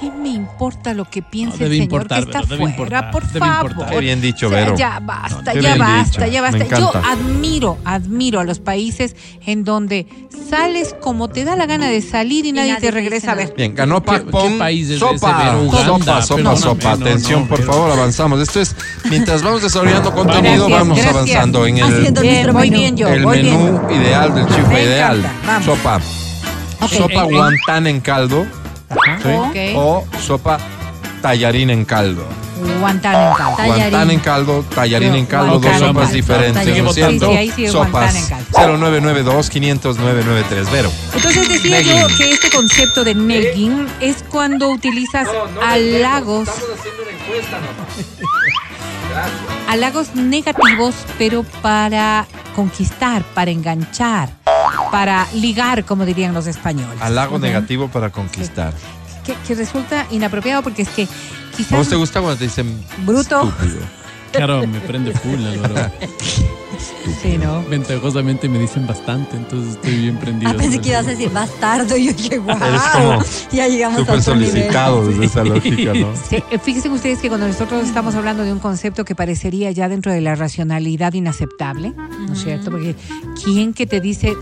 ¿Qué me importa lo que piense No, el señor importar, que está Vero, debe fuera? importar, por favor. Qué bien dicho, O sea, Vero. Ya basta, ya basta, ya basta. Yo admiro, admiro a los países en donde sales como te da la gana de salir y, nadie, nadie te regresa a ver. Bien, ganó ¿Qué- Pac qué Pong. sopa, sopa, sopa, sopa. no, Atención, no, por Vero. favor, avanzamos. Esto es, mientras vamos desarrollando contenido, Gracias, vamos gracias. avanzando en el, Bien, voy menú. bien yo, el voy menú bien. ideal del chifa ideal. Sopa. Sopa guantán en caldo. O sopa tallarín en caldo. Guantán en caldo. Tallarín. Guantán en caldo, tallarín en caldo, dos sopas diferentes, ¿no cierto? Sopas guantán en caldo. 0992 500 993 Vero. Entonces decía yo que este concepto de negging es cuando utilizas halagos, <laughs> halagos negativos, pero para conquistar, para enganchar, para ligar, como dirían los españoles. Halago negativo para conquistar. Que, que resulta inapropiado porque es que ¿A quizás vos te gusta cuando te dicen Bruto. estúpido? Claro, me prende full, <laughs> Álvaro. Sí, ¿no? Ventajosamente me dicen bastante, entonces estoy bien prendido. Ah, pensé que ibas a decir bastardo. Y yo dije, wow. Eres como ya llegamos a Súper nivel. solicitado desde esa lógica, ¿no? <laughs> Sí, eh, fíjense ustedes que cuando nosotros estamos hablando de un concepto que parecería ya dentro de la racionalidad inaceptable, ¿no es cierto? Porque ¿quién que te dice,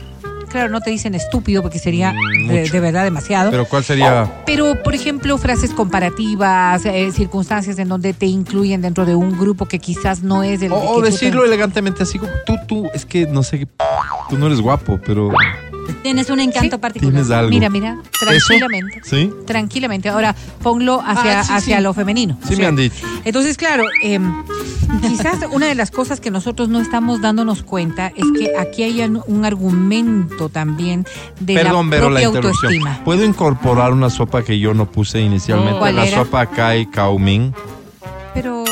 claro, no te dicen estúpido porque sería Mm, de, verdad demasiado, Pero ¿cuál sería? pero por ejemplo frases comparativas, eh, circunstancias en donde te incluyen dentro de un grupo que quizás no es del O, que o te- decirlo elegantemente así como tú, tú, es que no sé, tú no eres guapo, pero Tienes un encanto Sí. particular. tienes algo. Mira, mira, tranquilamente. ¿Sí? Tranquilamente. Ahora ponlo hacia, Ah, sí, hacia sí. lo femenino. Sí me han dicho. Entonces, claro, em, quizás una de las cosas que nosotros no estamos dándonos cuenta es que aquí hay un un argumento también de Perdón, la pero la propia interrupción. autoestima. ¿Puedo incorporar una sopa que yo no puse inicialmente? ¿Cuál la era? sopa Kai Cao Ming Pero,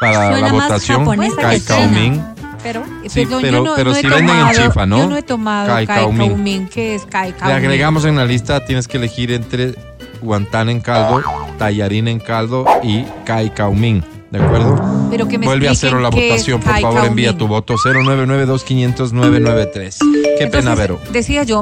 para Suena la votación. japonesa Kai. Ming. Pero, Sí, perdón, pero- yo no, pero no he si venden en chifa, ¿no? Yo no he tomado Ming. ¿Qué es Le agregamos en la lista, tienes que elegir entre guantán en caldo, tallarín en caldo y Ming. ¿De acuerdo? Pero que me Vuelve a cero la votación, por favor, envía tu voto 099-2500-993. Qué pena, Vero. Decía yo,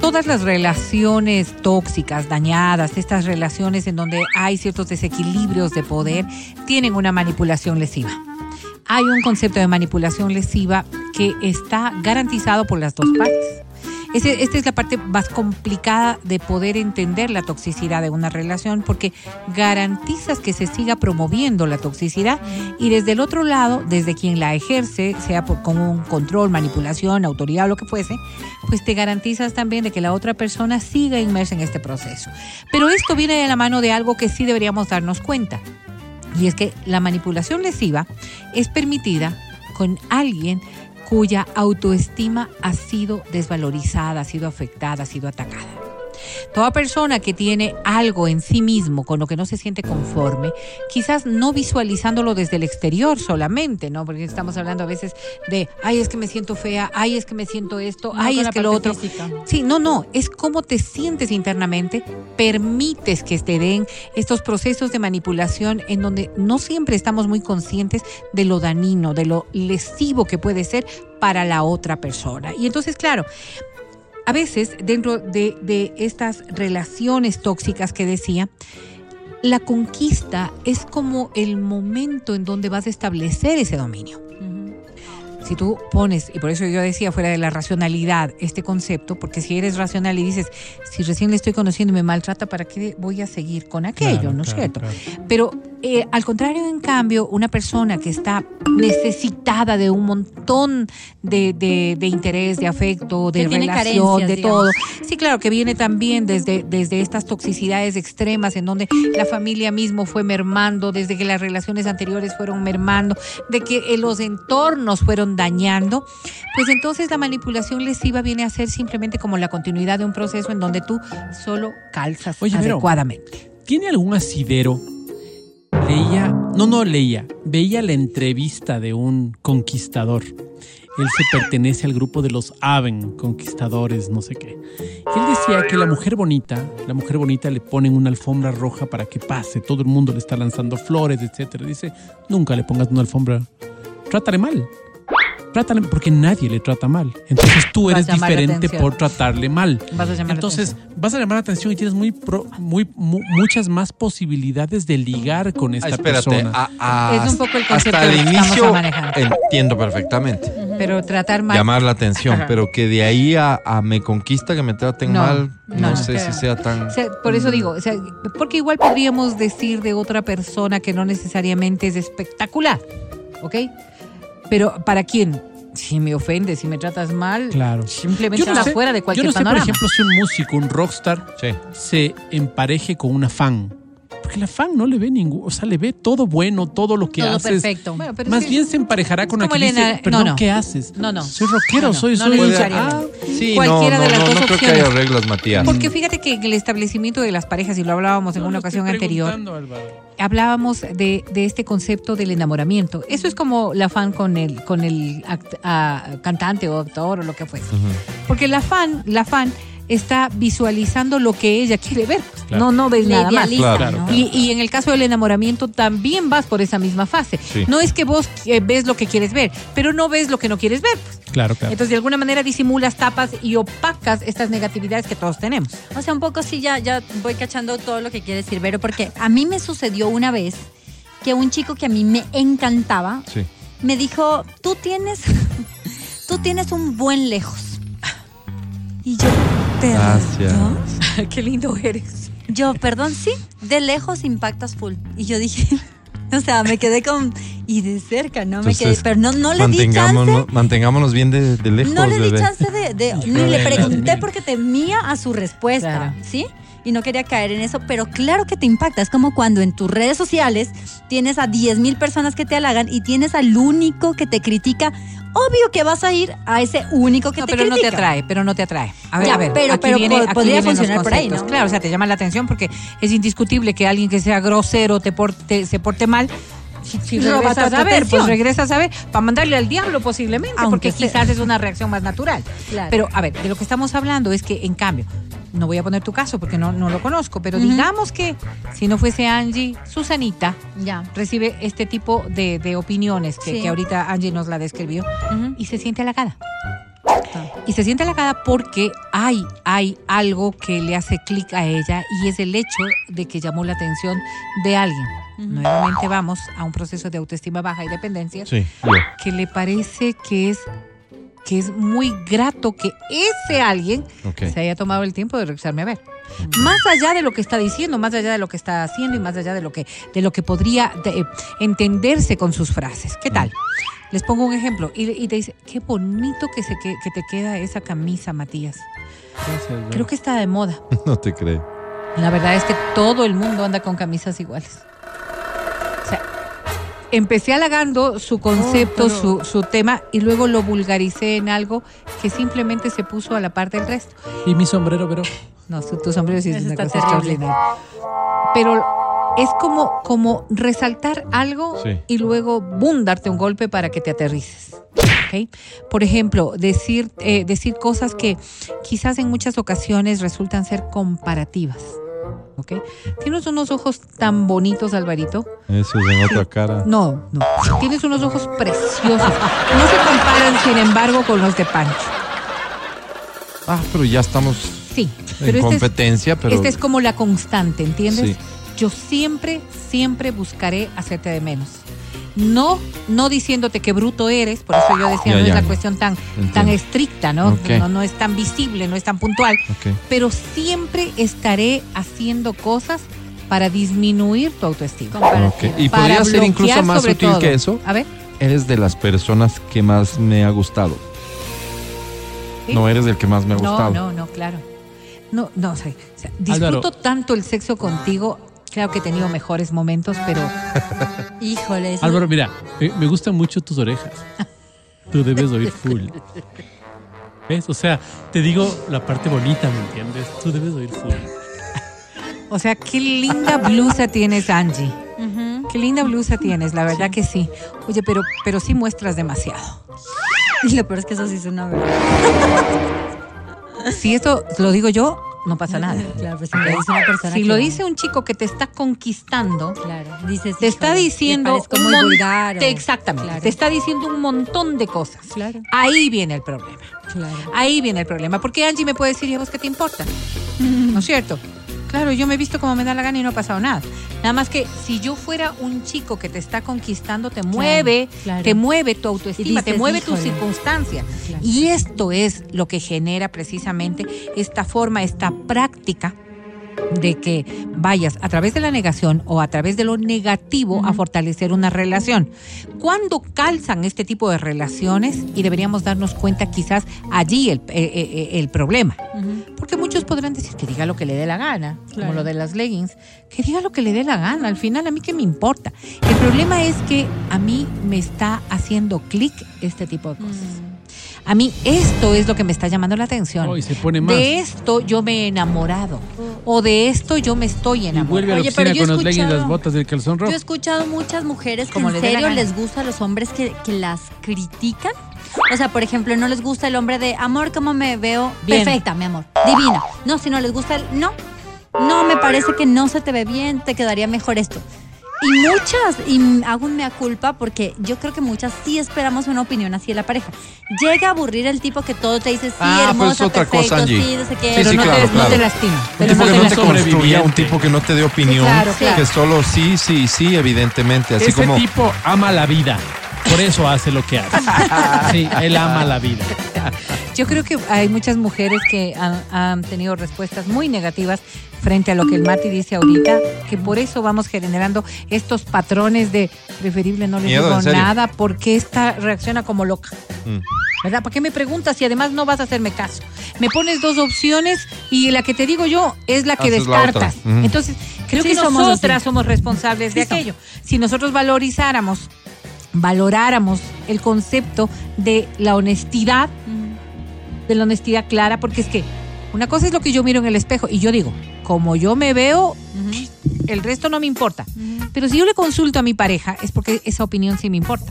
todas las relaciones tóxicas, dañadas, estas relaciones en donde hay ciertos desequilibrios de poder, tienen una manipulación lesiva. Hay un concepto de manipulación lesiva que está garantizado por las dos partes. Esta es la parte más complicada de poder entender la toxicidad de una relación porque garantizas que se siga promoviendo la toxicidad y desde el otro lado, desde quien la ejerce, sea por, con un control, manipulación, autoridad o lo que fuese, pues te garantizas también de que la otra persona siga inmersa en este proceso. Pero esto viene de la mano de algo que sí deberíamos darnos cuenta. Y es que la manipulación lesiva es permitida con alguien cuya autoestima ha sido desvalorizada, ha sido afectada, ha sido atacada. Toda persona que tiene algo en sí mismo con lo que no se siente conforme, quizás no visualizándolo desde el exterior solamente, ¿no? Porque estamos hablando a veces de, ay, es que me siento fea, ay, es que me siento esto, No ay, es que lo otro. física. Sí, no, no, es cómo te sientes internamente, permites que te den estos procesos de manipulación en donde no siempre estamos muy conscientes de lo dañino, de lo lesivo que puede ser para la otra persona. Y entonces, claro, a veces dentro de, de estas relaciones tóxicas que decía, la conquista es como el momento en donde vas a establecer ese dominio. Si tú pones, y por eso yo decía fuera de la racionalidad este concepto, porque si eres racional y dices, si recién le estoy conociendo y me maltrata, ¿para qué voy a seguir con aquello? Claro, ¿No es claro, cierto? claro. Pero eh, al contrario, en cambio, una persona que está necesitada de un montón de, de- de interés, de afecto, de relación, de digamos. todo. Sí, claro, que viene también desde, desde estas toxicidades extremas en donde la familia mismo fue mermando, desde que las relaciones anteriores fueron mermando, de que eh, los entornos fueron dañando, pues entonces la manipulación lesiva viene a ser simplemente como la continuidad de un proceso en donde tú solo calzas Oye, adecuadamente. ¿Tiene algún asidero? Leía, no, no leía, veía la entrevista de un conquistador. Él se pertenece al grupo de los Aven, conquistadores, no sé qué. Él decía que la mujer bonita, la mujer bonita le ponen una alfombra roja para que pase, todo el mundo le está lanzando flores, etcétera. Dice, nunca le pongas una alfombra, trátale mal. Trátale, porque nadie le trata mal. Entonces tú eres diferente por tratarle mal. Vas a llamar la Entonces, vas a llamar la atención y tienes muy, pro- muy mu- muchas más posibilidades de ligar con esta Ah, espérate, persona. a- a- Es un poco el concepto hasta el que estamos inicio manejando. entiendo perfectamente. Pero tratar mal. Llamar la atención, Ajá. pero que de ahí a, a me conquista que me traten No, mal, no, no, no sé si sea tan... O sea, por eso digo, o sea, porque igual podríamos decir de otra persona que no necesariamente es espectacular, ¿ok? Pero ¿para quién? Si me ofendes, si me tratas mal, Claro. simplemente Yo no está sé- fuera de cualquier Yo no sé, panorama. por ejemplo, si un músico, un rockstar, Sí. se empareje con una fan. Porque la fan no le ve ningún, o sea, le ve todo bueno, todo lo que Todo haces. perfecto. Bueno, pero Más sí, bien se emparejará con que dice, perdón, no, no. ¿qué haces? No, no. Soy rockero, No, no, soy, no soy. Ah, Sí, Cualquiera no, de no, las no, dos no creo que opciones. haya reglas, Matías. Porque fíjate que el establecimiento de las parejas, y lo hablábamos en una ocasión anterior, Álvaro. Hablábamos de, de este concepto del enamoramiento. Eso es como la fan con el, con el act- cantante o actor o lo que fuese. Porque la fan, la fan está visualizando lo que ella quiere ver. pues. Claro. No, no ves Le nada más. idealiza, Claro, ¿no? Y, y en el caso del enamoramiento también vas por esa misma fase. Sí. No es que vos eh, ves lo que quieres ver, pero no ves lo que no quieres ver. pues. Claro, claro. Entonces, de alguna manera disimulas, tapas y opacas estas negatividades que todos tenemos. O sea, un poco sí, ya, ya voy cachando todo lo que quiere decir Vero, porque a mí me sucedió una vez que un chico que a mí me encantaba Sí. me dijo, tú tienes, <laughs> tú tienes un buen lejos. Y yo, Gracias. <laughs> Qué lindo eres. Yo, perdón, sí, de lejos impactas full. Y yo dije, <laughs> o sea, me quedé con, y de cerca, no me quedé, pero no, no le di chance. mantengámonos bien de, de lejos, No le di bebé. chance de, de- ni le pregunté porque temía a su respuesta, Claro. ¿sí? Y no quería caer en eso, pero claro que te impacta. Es como cuando en tus redes sociales tienes a 10 mil personas que te halagan y tienes al único que te critica. Obvio que vas a ir a ese único que No, te pero no te atrae, pero no te atrae. A ver, Ya, a ver. pero- aquí pero viene- po- aquí podría funcionar por ahí. Claro, o sea, te llama la atención porque es indiscutible que alguien que sea grosero te porte, se porte mal. Si, si regresas a atención. pues regresas a ver, para mandarle al diablo posiblemente, Aunque porque sea. quizás es una reacción más natural. Claro. Pero, a ver, de lo que estamos hablando es que, en cambio, no voy a poner tu caso porque no, no lo conozco, pero digamos que si no fuese Angie, Susanita Ya. recibe este tipo de, de opiniones que, Sí. que ahorita Angie nos la describió y se siente halagada. Y se siente halagada porque hay, hay algo que le hace clic a ella y es el hecho de que llamó la atención de alguien. Nuevamente vamos a un proceso de autoestima baja y dependencia Sí, que le parece que es que es muy grato que ese alguien se haya tomado el tiempo de regresarme a ver. Más allá de lo que está diciendo, más allá de lo que está haciendo y más allá de lo que, de lo que podría de- eh, entenderse con sus frases. ¿Qué tal? Les pongo un ejemplo y, y te dice, qué bonito que, se, que, que te queda esa camisa, Matías. Creo que está de moda. <laughs> No te creo. La verdad es que todo el mundo anda con camisas iguales. Empecé halagando su concepto, su, su tema, y luego lo vulgaricé en algo que simplemente se puso a la par del resto. Y mi sombrero, pero. No, su- tu sombrero sí es Eso una cosa terrible. extraordinaria. Pero es como, como resaltar algo Sí. y luego, boom, darte un golpe para que te aterrices. ¿ok? Por ejemplo, decir, eh, decir cosas que quizás en muchas ocasiones resultan ser comparativas. ¿Ok? Tienes unos ojos tan bonitos, Alvarito. Eso es en otra cara. No, no. Tienes unos ojos preciosos. No se comparan, sin embargo, con los de Pancho. Ah, pero ya estamos Sí, en pero este es, competencia, pero esta es como la constante, ¿entiendes? Sí. Yo siempre, siempre buscaré hacerte de menos. No, no diciéndote que bruto eres, por eso yo decía, Ya, no ya. es la cuestión tan, Entiendo. tan estricta, ¿no? ¿no? No es tan visible, no es tan puntual, pero siempre estaré haciendo cosas para disminuir tu autoestima. Y Para podría ser incluso más sutil todo. que eso. A ver. Eres de las personas que más me ha gustado. ¿sí? No eres el que más me ha No, gustado. no, no, claro. No, no, o sea, o sea, disfruto Álvaro. tanto el sexo contigo. Claro que he tenido mejores momentos, pero <laughs> Híjole. eso- Álvaro, mira, me, me gustan mucho tus orejas. Tú debes oír full. ¿Ves? O sea, te digo la parte bonita, ¿me entiendes? Tú debes oír full. O sea, qué linda blusa tienes, Angie. Ujú. Qué linda blusa tienes, la verdad que sí. Oye, pero, pero sí muestras demasiado. Y lo peor es que eso sí es una verdad. Si esto lo digo yo, no pasa nada. Claro, pues si lo dice una persona Si que lo no. dice un chico que te está conquistando, Claro, dices, te está diciendo muy vulgar. o- exactamente, Claro. te está diciendo un montón de cosas. Claro, Ahí viene el problema. claro. Ahí viene el problema. Porque Angie me puede decir, ¿y a vos qué te importa? ¿No es cierto? Claro, yo me he visto como me da la gana y no ha pasado nada. Nada más que si yo fuera un chico que te está conquistando, te mueve, claro. te mueve tu autoestima, te mueve tu circunstancia. Claro. Y esto es lo que genera precisamente esta forma, esta práctica de que vayas a través de la negación o a través de lo negativo a fortalecer una relación. ¿Cuándo calzan este tipo de relaciones? Y deberíamos darnos cuenta quizás allí el, eh, eh, el problema. Porque muchos podrán decir que diga lo que le dé la gana, como lo de las leggings, que diga lo que le dé la gana, al final a mí qué me importa. El problema es que a mí me está haciendo clic este tipo de cosas. Mm. A mí esto es lo que me está llamando la atención. Oh, y se pone más. De esto yo me he enamorado. O de esto yo me estoy Y vuelve a enamorando. Oye, pero yo he con los las escuchado- botas del calzón Yo rojo. he escuchado muchas mujeres que Como en serio les gusta a los hombres que, que las critican O sea, por ejemplo, no les gusta el hombre de amor, ¿cómo me veo? Bien. Perfecta, mi amor. Divina. No, si no les gusta el. No. No, me parece que no se te ve bien, te quedaría mejor esto. Y muchas, y hago un mea culpa porque yo creo que muchas sí esperamos una opinión así de la pareja. Llega a aburrir el tipo que todo te dice, sí, Ah, hermosa, es otra perfecto, cosa, Angie. sí, no sé qué. Sí, Pero sí, no, claro, te, no claro. te lastima. Un Pero tipo no que te no te construya, sobreviviente. un tipo que no te dé opinión, Claro, claro. que solo sí, sí, sí, evidentemente, así Ese como tipo ama la vida. Por eso hace lo que hace. Sí, él ama la vida. Yo creo que hay muchas mujeres que han, han tenido respuestas muy negativas frente a lo que el Mati dice ahorita, que por eso vamos generando estos patrones de preferible no le digo nada porque esta reacciona como loca. Mm. ¿Verdad? ¿Para qué me preguntas si además no vas a hacerme caso? Me pones dos opciones y la que te digo yo es la que Haces la otra. descartas. Ujú. Entonces, creo Sí, que somos nosotras así. somos responsables de Sí, aquello. Si nosotros valorizáramos, valoráramos el concepto de la honestidad, de la honestidad clara, porque es que una cosa es lo que yo miro en el espejo y yo digo, como yo me veo, el resto no me importa. Pero si yo le consulto a mi pareja es porque esa opinión sí me importa.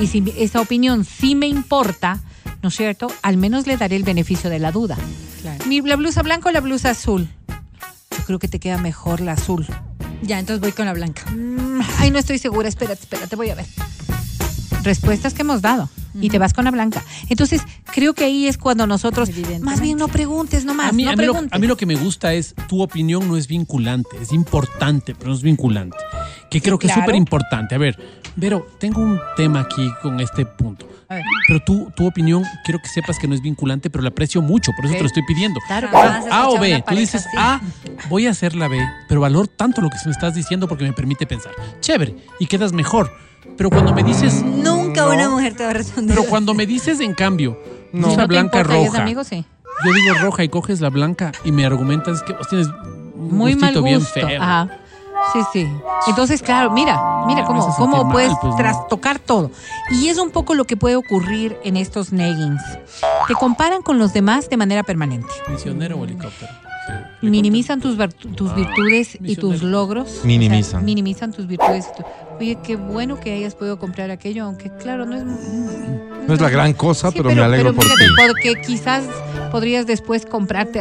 Y si esa opinión sí me importa, ¿no es cierto? Al menos le daré el beneficio de la duda. Mi, ¿La blusa blanca o la blusa azul? Yo creo que te queda mejor la azul. Ya, entonces voy con la blanca. Mm, Ay, no estoy segura. Espérate, espérate, voy a ver. Respuestas que hemos dado. Y te vas con la blanca. Entonces, creo que ahí es cuando nosotros. Más bien, no preguntes nomás. A mí, no a, mí lo, preguntes. a mí lo que me gusta es tu opinión no es vinculante, es importante, pero no es vinculante. Que creo que claro. es súper importante. A ver, Vero, tengo un tema aquí con este punto. A ver. Pero tú, tu opinión, quiero que sepas que no es vinculante, pero la aprecio mucho, por eso te lo estoy pidiendo. Claro, A, o B, tú dices así. A, voy a hacer la B, pero valor tanto lo que me estás diciendo porque me permite pensar. Chévere, y quedas mejor. Pero cuando me dices, Nunca una mujer te va a responder. pero cuando me dices en cambio, no te blanca importa roja, amigo, sí. yo digo roja y coges la blanca y me argumentas que vos tienes un Muy mal gusto. bien feo. Ajá. Sí, sí. Entonces, claro, mira, mira Me cómo, cómo mal, puedes pues, ¿no? trastocar todo. Y es un poco lo que puede ocurrir en estos neggings. Te comparan con los demás de manera permanente. Misionero o helicóptero. Sí, helicóptero. Minimizan tus, virtu- tus virtudes y tus logros. Minimizan. O sea, minimizan tus virtudes. y tu- Oye, qué bueno que hayas podido comprar aquello, aunque claro, no es... No es la gran cosa, Sí, pero, me alegro por fíjate, ti. Porque quizás podrías después comprarte.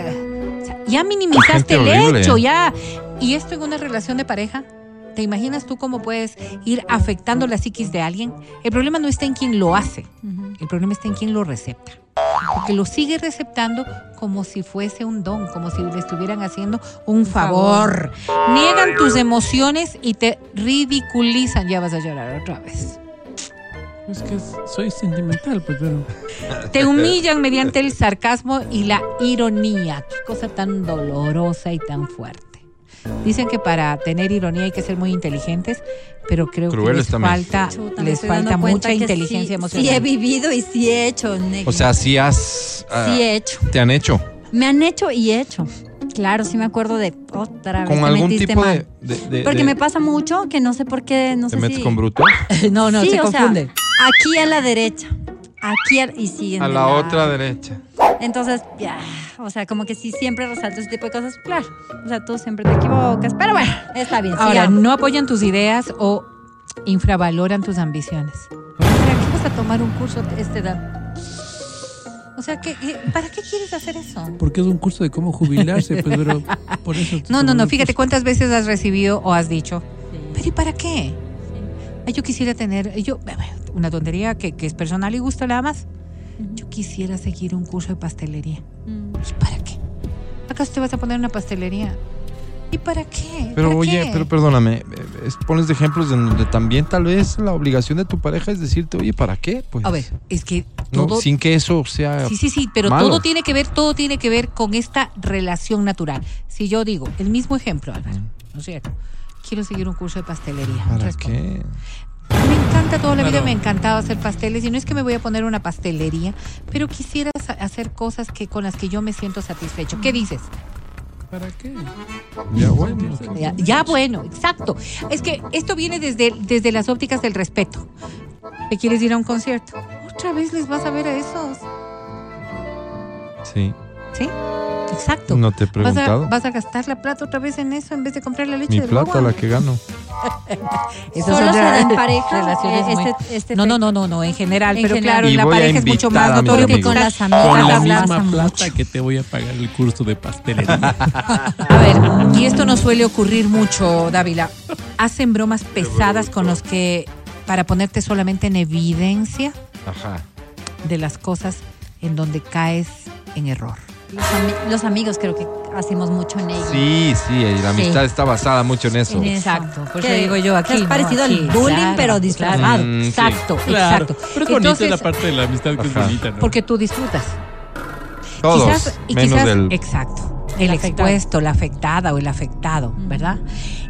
o sea, ya minimizaste el hecho, ya. Y esto en una relación de pareja. ¿Te imaginas tú cómo puedes ir afectando la psiquis de alguien? El problema no está en quien lo hace, el problema está en quien lo recepta. Porque lo sigue receptando como si fuese un don, como si le estuvieran haciendo un favor. Niegan tus emociones y te ridiculizan. Ya vas a llorar otra vez. Es que soy sentimental, pues, pero. Te humillan mediante el sarcasmo y la ironía. Qué cosa tan dolorosa y tan fuerte. Dicen que para tener ironía hay que ser muy inteligentes, pero creo que les también. falta, Chuta, les falta mucha inteligencia sí, emocional. Sí he vivido y sí he hecho. negro. O sea, si has... ah, sí he hecho. te han hecho Me han hecho y he hecho. Claro, sí me acuerdo de otra vez. con algún tipo mal. de, de- de- Porque de- me pasa mucho que no sé por qué, no te sé metes si... con bruto <laughs> no, no, sí, se o sea, confunde. aquí a la derecha, aquí a- y siguen a la lado. otra derecha. Entonces, ya, o sea, como que sí siempre resalto ese tipo de cosas. Claro, o sea, tú siempre te equivocas, pero bueno, está bien. Ahora, sigamos. no apoyan tus ideas o infravaloran tus ambiciones. ¿Para qué vas a tomar un curso de esta edad? O sea, ¿qué, qué- ¿para qué quieres hacer eso? Porque es un curso de cómo jubilarse, pues, pero <laughs> por eso. No, no, no, fíjate cuántas veces has recibido o has dicho, pero ¿y para qué? Ay, yo quisiera tener, yo, una tontería que, que es personal y gusta nada más. Yo quisiera seguir un curso de pastelería. Mm. ¿Y para qué? ¿Acaso te vas a poner una pastelería? ¿Y para qué? Pero ¿Para oye, qué? pero perdóname, eh, es- pones de ejemplos en donde también tal vez la obligación de tu pareja es decirte, oye, ¿para qué? Pues, A ver, es que no, todo... sin que eso sea... Sí, sí, sí, pero malo. todo tiene que ver, todo tiene que ver con esta relación natural. Si yo digo, el mismo ejemplo, Álvaro, ¿no es cierto? Quiero seguir un curso de pastelería. ¿Para Responde. qué? Me encanta toda la vida, me ha encantado hacer pasteles y no es que me voy a poner una pastelería, pero quisiera hacer cosas que con las que yo me siento satisfecho. ¿Qué dices? ¿Para qué? Ya bueno. Ya, ya, bueno, exacto. Es que esto viene desde, desde las ópticas del respeto. ¿Te quieres ir a un concierto? Otra vez les vas a ver a esos, Sí. ¿Sí? Exacto. No te he Vas a, preguntado. vas a gastar la plata otra vez en eso en vez de comprar la leche Mi de plata, guagua. la que gano. <laughs> ¿Solo se da en re- pareja, relaciones eh, muy- este- este no, no, no, no, no, en general. En pero general. claro, Y en la pareja es mucho más notorio que con las amigas. Con la misma mucho. plata que te voy a pagar el curso de pastelería. <laughs> <laughs> A ver, y esto no suele ocurrir mucho, Dávila. Hacen bromas pesadas con los que, para ponerte solamente en evidencia Ajá. de las cosas en donde caes en error. Los, ami- los amigos creo que hacemos mucho en ello. Sí, sí, y la Sí. amistad está basada mucho en eso. En eso. Exacto, por eso Que- digo yo aquí. es ¿no? parecido al bullying, claro, pero disfrazado. Mm, sí. Exacto, claro. exacto. Pero es Entonces, la parte de la amistad que Ajá. es bonita, ¿no? Porque tú disfrutas. Todos, Quizás- y menos quizás- el... Exacto. El expuesto, la afectada o el afectado, ¿verdad?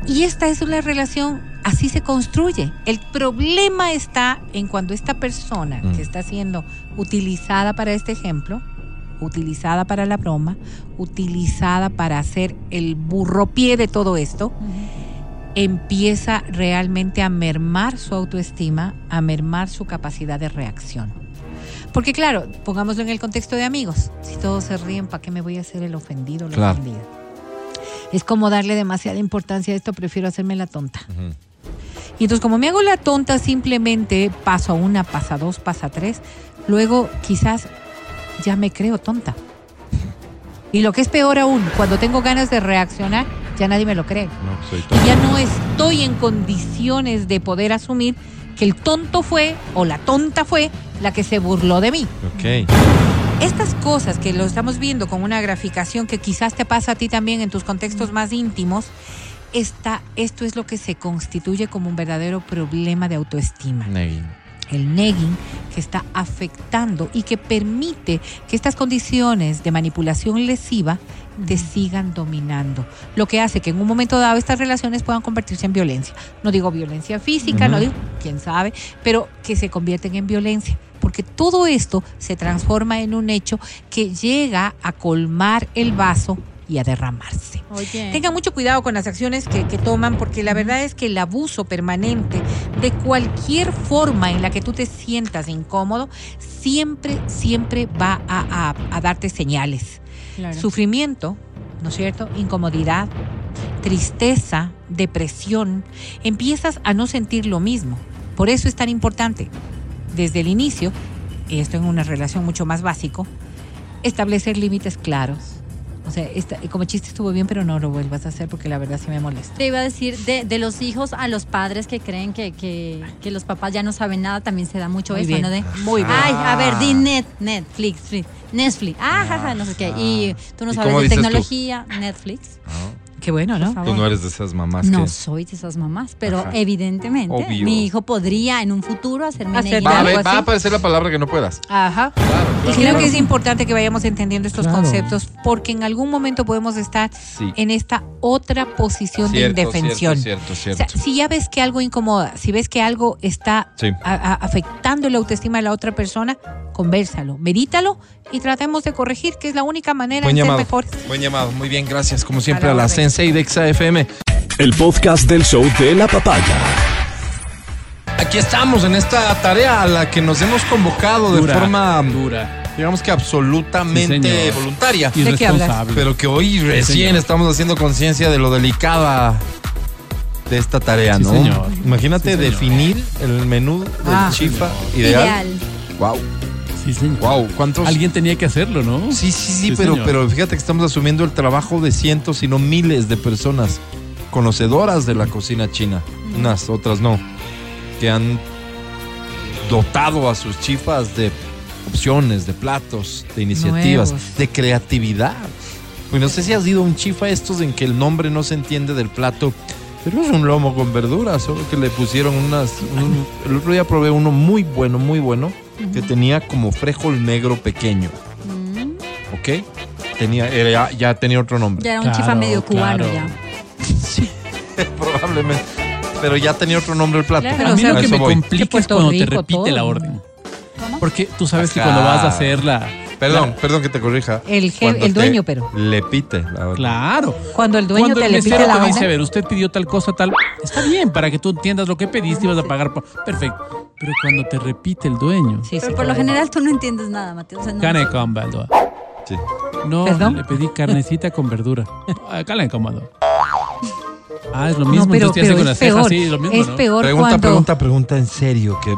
Y esta es una relación, así se construye. El problema está en cuando esta persona Mm. que está siendo utilizada para este ejemplo, utilizada para la broma, utilizada para hacer el burropié de todo esto, empieza realmente a mermar su autoestima, a mermar su capacidad de reacción. Porque claro, pongámoslo en el contexto de amigos. Si todos se ríen, ¿para qué me voy a hacer el ofendido o la Claro. ofendida? Es como darle demasiada importancia a esto, prefiero hacerme la tonta. Y entonces como me hago la tonta, simplemente paso a una, pasa a dos, pasa a tres. Luego quizás ya me creo tonta. Y lo que es peor aún, cuando tengo ganas de reaccionar, ya nadie me lo cree. No, soy Y ya no estoy en condiciones de poder asumir que el tonto fue o la tonta fue la que se burló de mí. Ok. Estas cosas que lo estamos viendo con una graficación que quizás te pasa a ti también en tus contextos más íntimos, esta, esto es lo que se constituye como un verdadero problema de autoestima. El negging que está afectando y que permite que estas condiciones de manipulación lesiva te sigan dominando. Lo que hace que en un momento dado estas relaciones puedan convertirse en violencia. No digo violencia física, no digo, quién sabe, pero que se convierten en violencia. Porque todo esto se transforma en un hecho que llega a colmar el vaso y a derramarse. Oye. Tengan mucho cuidado con las acciones que, que toman porque la verdad es que el abuso permanente de cualquier forma en la que tú te sientas incómodo siempre, siempre va a, a- a darte señales. Claro. Sufrimiento, ¿no es cierto? Incomodidad, tristeza, depresión. Empiezas a no sentir lo mismo. Por eso es tan importante, desde el inicio, y esto en una relación mucho más básico, establecer límites claros. O sea, esta- como chiste estuvo bien, pero no lo vuelvas a hacer porque la verdad sí me molesta. Te iba a decir, de, de los hijos a los padres que creen que, que, que los papás ya no saben nada, también se da mucho Muy eso, bien, ¿no? De, muy bien. Ay, a ver, di net, Netflix, Netflix, Netflix, ah, jaja, no sé qué. Y tú no ¿Y sabes de tú? tecnología, Netflix. Qué bueno, ¿no? Tú no eres de esas mamás No que... soy de esas mamás, pero Ajá. evidentemente Obvio. mi hijo podría en un futuro hacerme Hacer. Va a, algo ver- va a así. aparecer la palabra que no puedas. Ajá. Y creo que es importante que vayamos entendiendo estos conceptos porque en algún momento podemos estar Sí. en esta otra posición Cierto, de indefensión. cierto, cierto, O sea, si ya ves que algo incomoda, si ves que algo está Sí. a- a- afectando la autoestima de la otra persona, conversalo, medítalo y tratemos de corregir, que es la única manera Buen de ser llamado. mejores. Buen llamado. Muy bien, gracias. Como siempre A a la. Sensei de Exa FM. El podcast del show de la papaya. Aquí estamos en esta tarea a la que nos hemos convocado de forma, dura. digamos que absolutamente Sí, voluntaria. ¿De qué hablas? Irresponsable. Pero que hoy recién estamos haciendo conciencia de lo delicada de esta tarea, Sí, ¿no? señor. Imagínate Sí, señor. definir el menú del Ah. chifa ideal. Ideal. Wow, Sí, señor. wow. ¿Cuántos? Alguien tenía que hacerlo, ¿no? Sí, sí, sí, Sí, pero, señor. pero fíjate que estamos asumiendo el trabajo de cientos, si no miles de personas conocedoras de la cocina china. Unas, otras no. Que han dotado a sus chifas de opciones, de platos, de iniciativas, Nuevos. de creatividad. Pues no sé si has ido a un chifa estos en que el nombre no se entiende del plato. Pero es un lomo con verduras, solo que le pusieron unas... un- el otro día probé uno muy bueno, muy bueno, que tenía como frijol negro pequeño. Mm, ¿ok? Tenía, era- ya, ya tenía otro nombre. ya era un Claro, chifa medio cubano claro. ya. Sí, <laughs> probablemente. Pero ya tenía otro nombre el plato. Claro, A mí o sea, lo que eso me voy. complica es cuando te repite todo. la orden. ¿Cómo? Porque tú sabes que cuando vas a hacer la... Perdón, la- perdón que te corrija. El dueño, pero. Le pite la orden. Claro. Cuando el dueño Cuando te el le mesero la te dice, a ver, usted pidió tal cosa, tal... Está bien, para que tú entiendas lo que pediste y vas a pagar por... Perfecto. Pero cuando te repite el dueño... Sí, sí, Pero por lo general tú no entiendes nada, Mateo. o sea, no- Gane con Baldoa. Sí. No, ¿Perdón? le pedí carnecita con verdura. Acá la incómodo. Ah, es lo mismo. no, pero, entonces con es las cejas, peor. sí, lo mismo, es ¿no? peor Pregunta, cuando... pregunta, pregunta en serio. Que...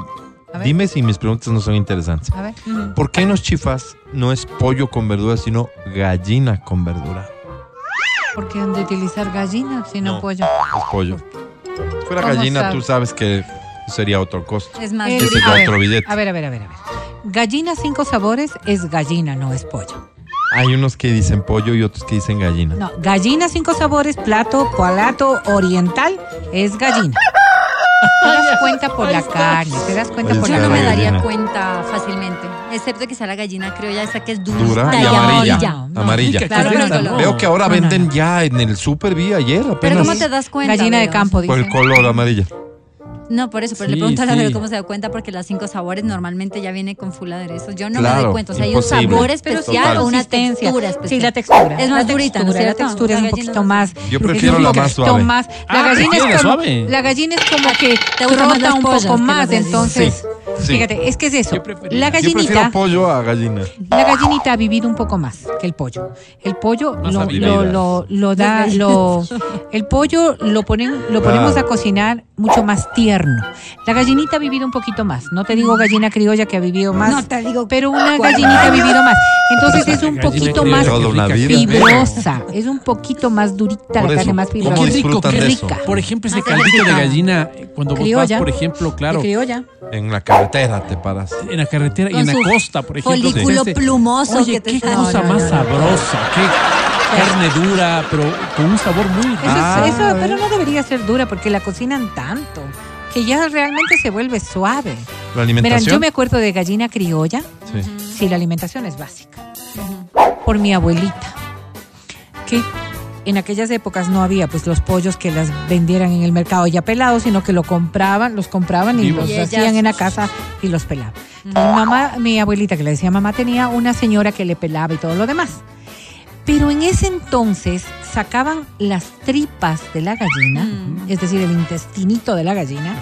Dime si mis preguntas no son interesantes. A ver. ¿Por qué en los chifas no es pollo con verdura, sino gallina con verdura? Porque han de utilizar gallina, si no, No. pollo. Es pollo. Si fuera ¿Cómo gallina, tú sabes que sería otro costo. Es más Eh, Ese es durito. a, ver, otro billete. a ver, a ver, a ver, a ver. Gallina cinco sabores es gallina, no es pollo. Hay unos que dicen pollo y otros que dicen gallina. No, gallina cinco sabores, plato, plato oriental es gallina. Te das cuenta por la carne, te das cuenta Oye, por Yo la no Claro, me daría gallina. cuenta fácilmente, excepto que sea la gallina criolla esa que es dura, Dura y amarilla. no, amarilla. Claro, ¿qué es por el color. Veo que ahora No, no, venden no. ya en el super vi ayer Pero apenas. ¿cómo te das cuenta? Gallina de campo, Por el dice. color amarilla. No, por eso, pero le pregunto a la sí. Cómo se da cuenta porque las cinco sabores normalmente ya viene con full aderezo. Yo no me Claro, doy cuenta, o sea, hay un sabor Pero especial Total. o una textura especial. Sí, la textura. Es más la durita, ¿no es textura, La textura es un poquito más. Yo prefiero la más poquito suave. más- Ah, la gallina es como, suave. la gallina es como que ¿Te rota un poco más, entonces. Sí. Fíjate, es que es eso. Yo La Yo gallinita, pollo a gallina. la gallinita ha vivido un poco más que el pollo. El pollo lo, lo, lo, lo da, lo, el pollo lo ponen, lo ponemos Claro. a cocinar mucho más tierno. La gallinita ha vivido un poquito más. No te digo gallina criolla que ha vivido más. No te digo pero una gallinita ha vivido más. Entonces es un poquito más fibrosa. Es un poquito más durita la carne, más ¿cómo fibrosa. Qué rico, qué rica. Por ejemplo, ese Más caldito de gallina, cuando vos vas, por ejemplo, claro. En la carretera te paras. en la carretera y en la costa, por ejemplo. folículo plumoso Oye, que te qué cosa más sabrosa, qué carne dura, pero con un sabor muy. Eso es- Ah, eso- pero no debería ser dura porque la cocinan tanto que ya realmente se vuelve suave. La alimentación. yo me acuerdo de gallina criolla. Sí. Sí, la alimentación es básica. Por mi abuelita, que en aquellas épocas no había pues los pollos que las vendieran en el mercado ya pelados, sino que lo compraban, los compraban y los Y ellas- hacían en la casa y los pelaban. Mi mamá, mi abuelita que le decía mamá tenía una señora que le pelaba y todo lo demás. Pero en ese entonces sacaban las tripas de la gallina, Mm. es decir, el intestinito de la gallina,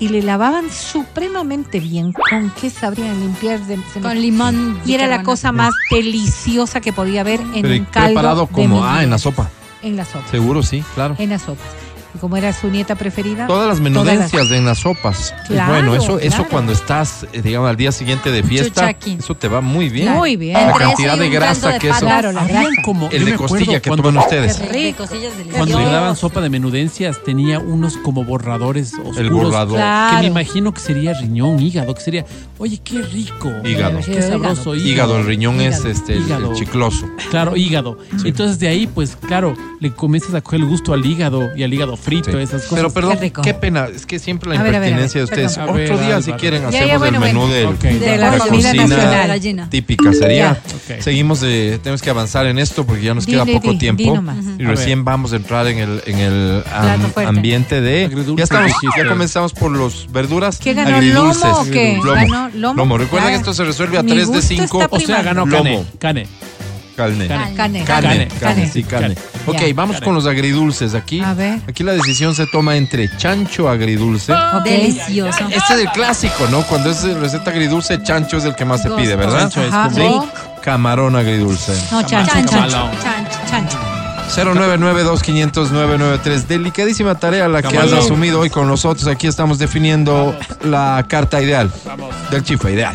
y le lavaban supremamente bien. ¿Con qué sabrían limpiar? de- me- Con limón. y era la cosa más deliciosa que podía haber en Pero ¿y un caldo. preparado de como? Ah, en la sopa. En la sopa. Seguro, sí, claro. En las sopas. Y como era su nieta preferida. Todas las menudencias en las sopas. Claro, bueno, eso, eso cuando estás, eh, digamos, al día siguiente de fiesta, eso te va muy bien. Muy bien. La Entre cantidad de grasa de que eso. Claro, la grasa. como, El de costilla que cuando- toman ustedes. Cuando le daban sopa de menudencias tenía unos como borradores oscuros. El borrador. Claro. Que me imagino que sería riñón, hígado, que sería, oye, qué rico. Hígado. Qué sabroso. Hígado, el riñón es Hígado. este, el- el, Hígado. chicloso. Claro, hígado. Entonces de ahí, pues claro, le comienzas a coger el gusto al hígado y al hígado frito, Sí. esas cosas. Pero perdón, Qué pena, es que siempre la A ver, a ver, a ver, impertinencia de ustedes. perdón. Otro ver, día, si quieren, Ya, hacemos ya, bueno, el menú bueno. del- Ok. De la la comida cocina nacional. Típica sería. Ok. Seguimos, de, tenemos que avanzar en esto porque ya nos Di, queda di, poco di, tiempo. Y A recién vamos a entrar en el, en el am- ambiente de. Ya estamos, ya comenzamos por los verduras. ¿Qué ganó, agridulces. lomo o qué? Lomo. Ganó lomo. Recuerden que esto se resuelve a Mi 3 de gusto 5. está O sea, ganó Lomo. cane, cane. Carne, Cane, carne, cane. sí, carne. Cane. Ok, vamos Cane. con los agridulces. Aquí, A ver. aquí la decisión se toma entre chancho agridulce. Ok. Delicioso. Este es el clásico, ¿no? Cuando es receta agridulce, chancho es el que más se pide, ¿verdad? Chancho es como- Camarón agridulce. No, chancho. Chancho. Chancho. Chancho. 099-2500-993. Delicadísima tarea la que has asumido hoy con nosotros. Aquí estamos definiendo la carta ideal del chifa ideal.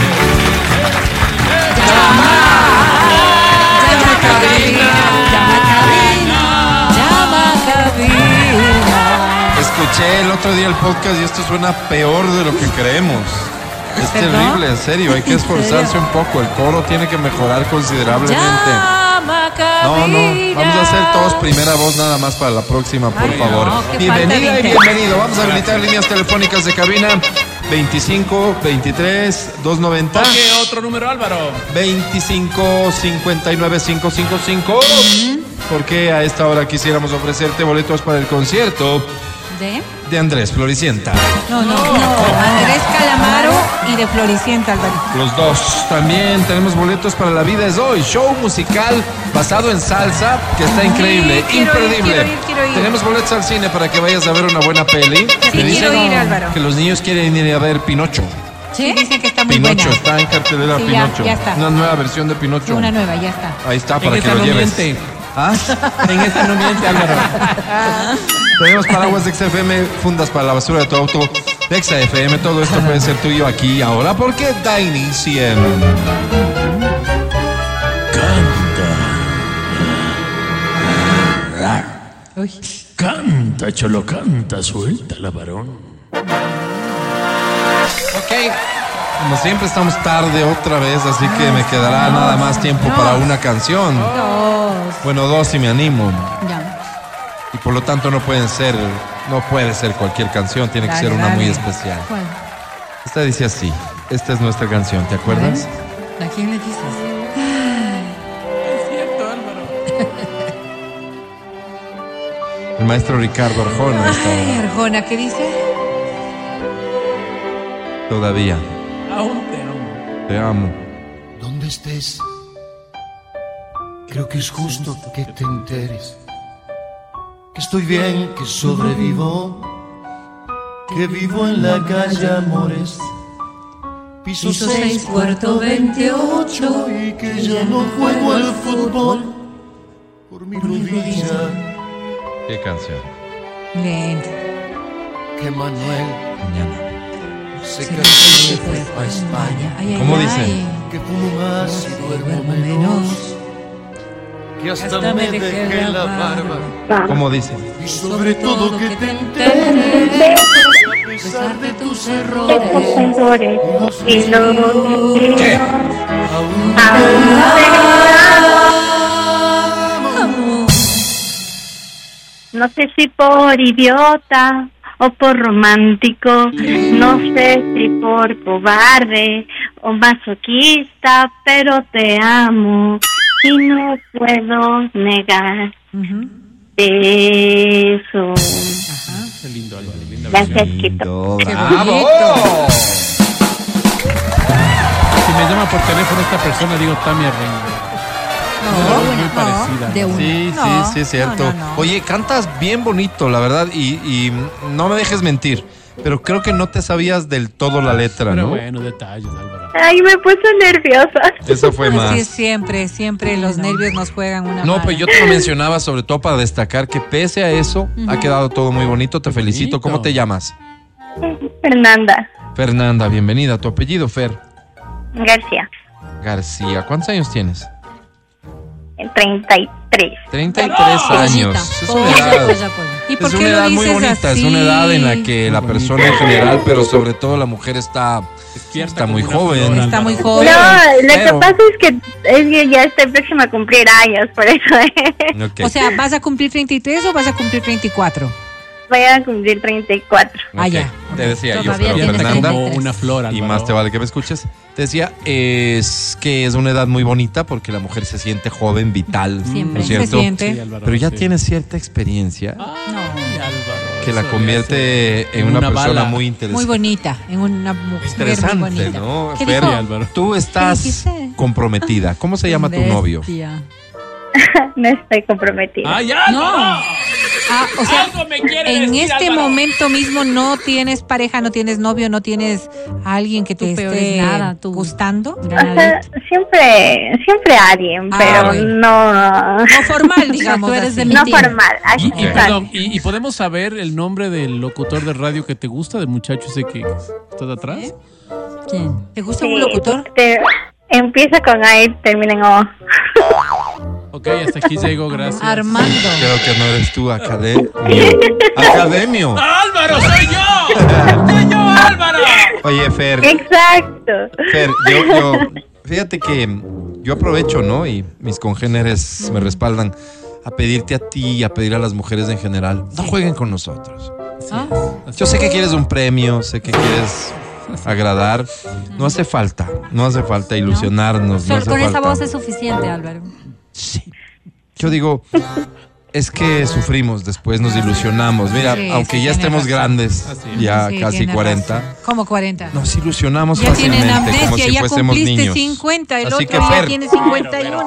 Escuché el otro día el podcast y esto suena peor de lo que creemos. Es ¿Perdón? terrible, en serio. Hay que esforzarse un poco. El coro tiene que mejorar considerablemente. No, no, vamos a hacer todos primera voz nada más para la próxima, por Ay, favor. no, qué Bienvenida y bienvenido. Vamos a habilitar líneas telefónicas de cabina 25 23 290 Toque otro número, Álvaro. 25 59 555. Porque a esta hora quisiéramos ofrecerte boletos para el concierto ¿De? de Andrés Floricienta. No, no, no. Andrés Calamaro y de Floricienta, Alvarito. Los dos. También tenemos boletos para La Vida es Hoy, show musical basado en salsa que está increíble, ir, imperdible. quiero ir, quiero ir. Tenemos boletos al cine para que vayas a ver una buena peli. Me quiero ir, Álvaro. Que los niños quieren ir a ver Pinocho. Sí, dicen que está muy Pinocho, buena. está en cartelera Sí, Pinocho. ya está. Una nueva versión de Pinocho. Una nueva, ya está. Ahí está, En para que lo no lleves. miente. ¿Ah? En esta no miente, Álvaro. <laughs> Tenemos paraguas de XFM, fundas para la basura de tu auto, de XFM, todo esto puede ser tuyo aquí y ahora porque da inicio. Canta, cholo, canta, suelta la varón. Ok. Como siempre estamos tarde otra vez, así que me quedará nada más tiempo para una canción. Dos. Bueno, dos si me animo. Ya. Y por lo tanto no pueden ser, no puede ser cualquier canción, tiene que ser una dale. muy especial. ¿Cuál? Esta dice así, esta es nuestra canción, ¿te acuerdas? ¿A quién le dices? <laughs> El maestro Ricardo Arjona está Ay, Arjona, ¿qué dice? todavía. Aún te amo. Te amo. Donde estés, creo que es justo que te enteres. Que estoy bien, que sobrevivo. Que vivo en la calle Amores. Piso Piso 6, seis, puerto 28. Y que ya no juego al fútbol. Por mi rodilla. ¿Qué canción? Lento. Que Manuel Mañana. se Se casó y fue fue pa' España. Ay, ay, ¿Cómo ay. dice? Que fumo más y Duermo menos. Que hasta, Hasta me dejé la barba. ¿Cómo dice? Y sobre todo que te enteres. A pesar de tus errores. y lo ¿Qué? Aún No sé si por idiota o por romántico, no sé si por cobarde o masoquista, pero te amo y no puedo negar eso. Qué lindo. Linda Gracias, bravo. Si me llama por teléfono esta persona, digo Tamia Reina. No, muy no, parecida. de una. Sí, No, sí, sí, es cierto. no, no, no. Oye, cantas bien bonito, la verdad, y, y no me dejes mentir, pero creo que no te sabías del todo la letra, Pero ¿no? bueno, detalles, Álvaro. Ay, me puse nerviosa. Eso fue Así más. es siempre, siempre los nervios nos juegan una No, mala. pues yo te lo mencionaba sobre todo para destacar que pese a eso, ha quedado todo muy bonito. Te felicito. ¿Cómo te llamas? Fernanda Fernanda, bienvenida. Tu apellido, Fer García, García. ¿Cuántos años tienes? 33. 33 Pollita, años. Es una edad. ¿Y por es qué una edad muy bonita. Es así? una edad en la que la persona en general, pero sobre todo la mujer está, está muy joven. flor, Está muy joven. No, lo que pero- pasa es que, es que ya estoy próxima a cumplir años, por eso Ok. O sea, ¿vas a cumplir 33 o vas a cumplir 34? Voy a cumplir 34. Ah, Ok. ya. Te decía yo, Todavía pero Fernanda, como 33. una flor, y más te vale que me escuches. Te decía, es que es una edad muy bonita porque la mujer se siente joven, vital, Siempre. ¿no es Se cierto? siente. Sí, Álvaro, Pero ya sí. tiene cierta experiencia Ay, Álvaro, que la convierte en una, persona bala. muy Muy interesante. bonita, en una mujer Interesante, muy bonita. ¿no? ¿Qué Fer, dijo? Álvaro. tú estás dijiste? comprometida. ¿Cómo se llama tu novio? <laughs> No estoy comprometida. ¡Ay, No. Ah, o sea, Algo me quiere en decir, este Álvaro. momento mismo no tienes pareja, no tienes novio, no tienes a alguien que te esté es nada, tú. gustando. O sea, siempre, siempre alguien, Ah, pero bueno. no, No formal, <laughs> digamos. tú eres de así. mi no team. formal. Y, perdón, y, y podemos saber el nombre del locutor de radio que te gusta, del muchacho ese que está de atrás? ¿Quién? ¿Te gusta Sí, un locutor? te- empieza con A y termina en O. <laughs> Ok, hasta aquí llego, gracias. Armando. Creo que no eres tú, Academio. Academio. ¡Álvaro, soy yo! ¡Soy yo, Álvaro! Oye, Fer, Exacto. Fer, yo, yo, fíjate que yo aprovecho, ¿no? Y mis congéneres me respaldan a pedirte a ti y a pedir a las mujeres en general, no jueguen con nosotros. Ah, Yo sé que quieres un premio, sé que quieres agradar. No hace falta, no hace falta ilusionarnos. No hace con esa voz es suficiente, Álvaro. Yo digo, Es que sufrimos, después nos ilusionamos. Mira, Sí, aunque sí, ya estemos razón. grandes, ya Sí, casi tiene 40, razón. ¿Cómo 40? nos ilusionamos Ya tienen fácilmente como amnesia, si ya fuésemos cumpliste niños. 50, el Así otro que, ya Fer, tiene 51.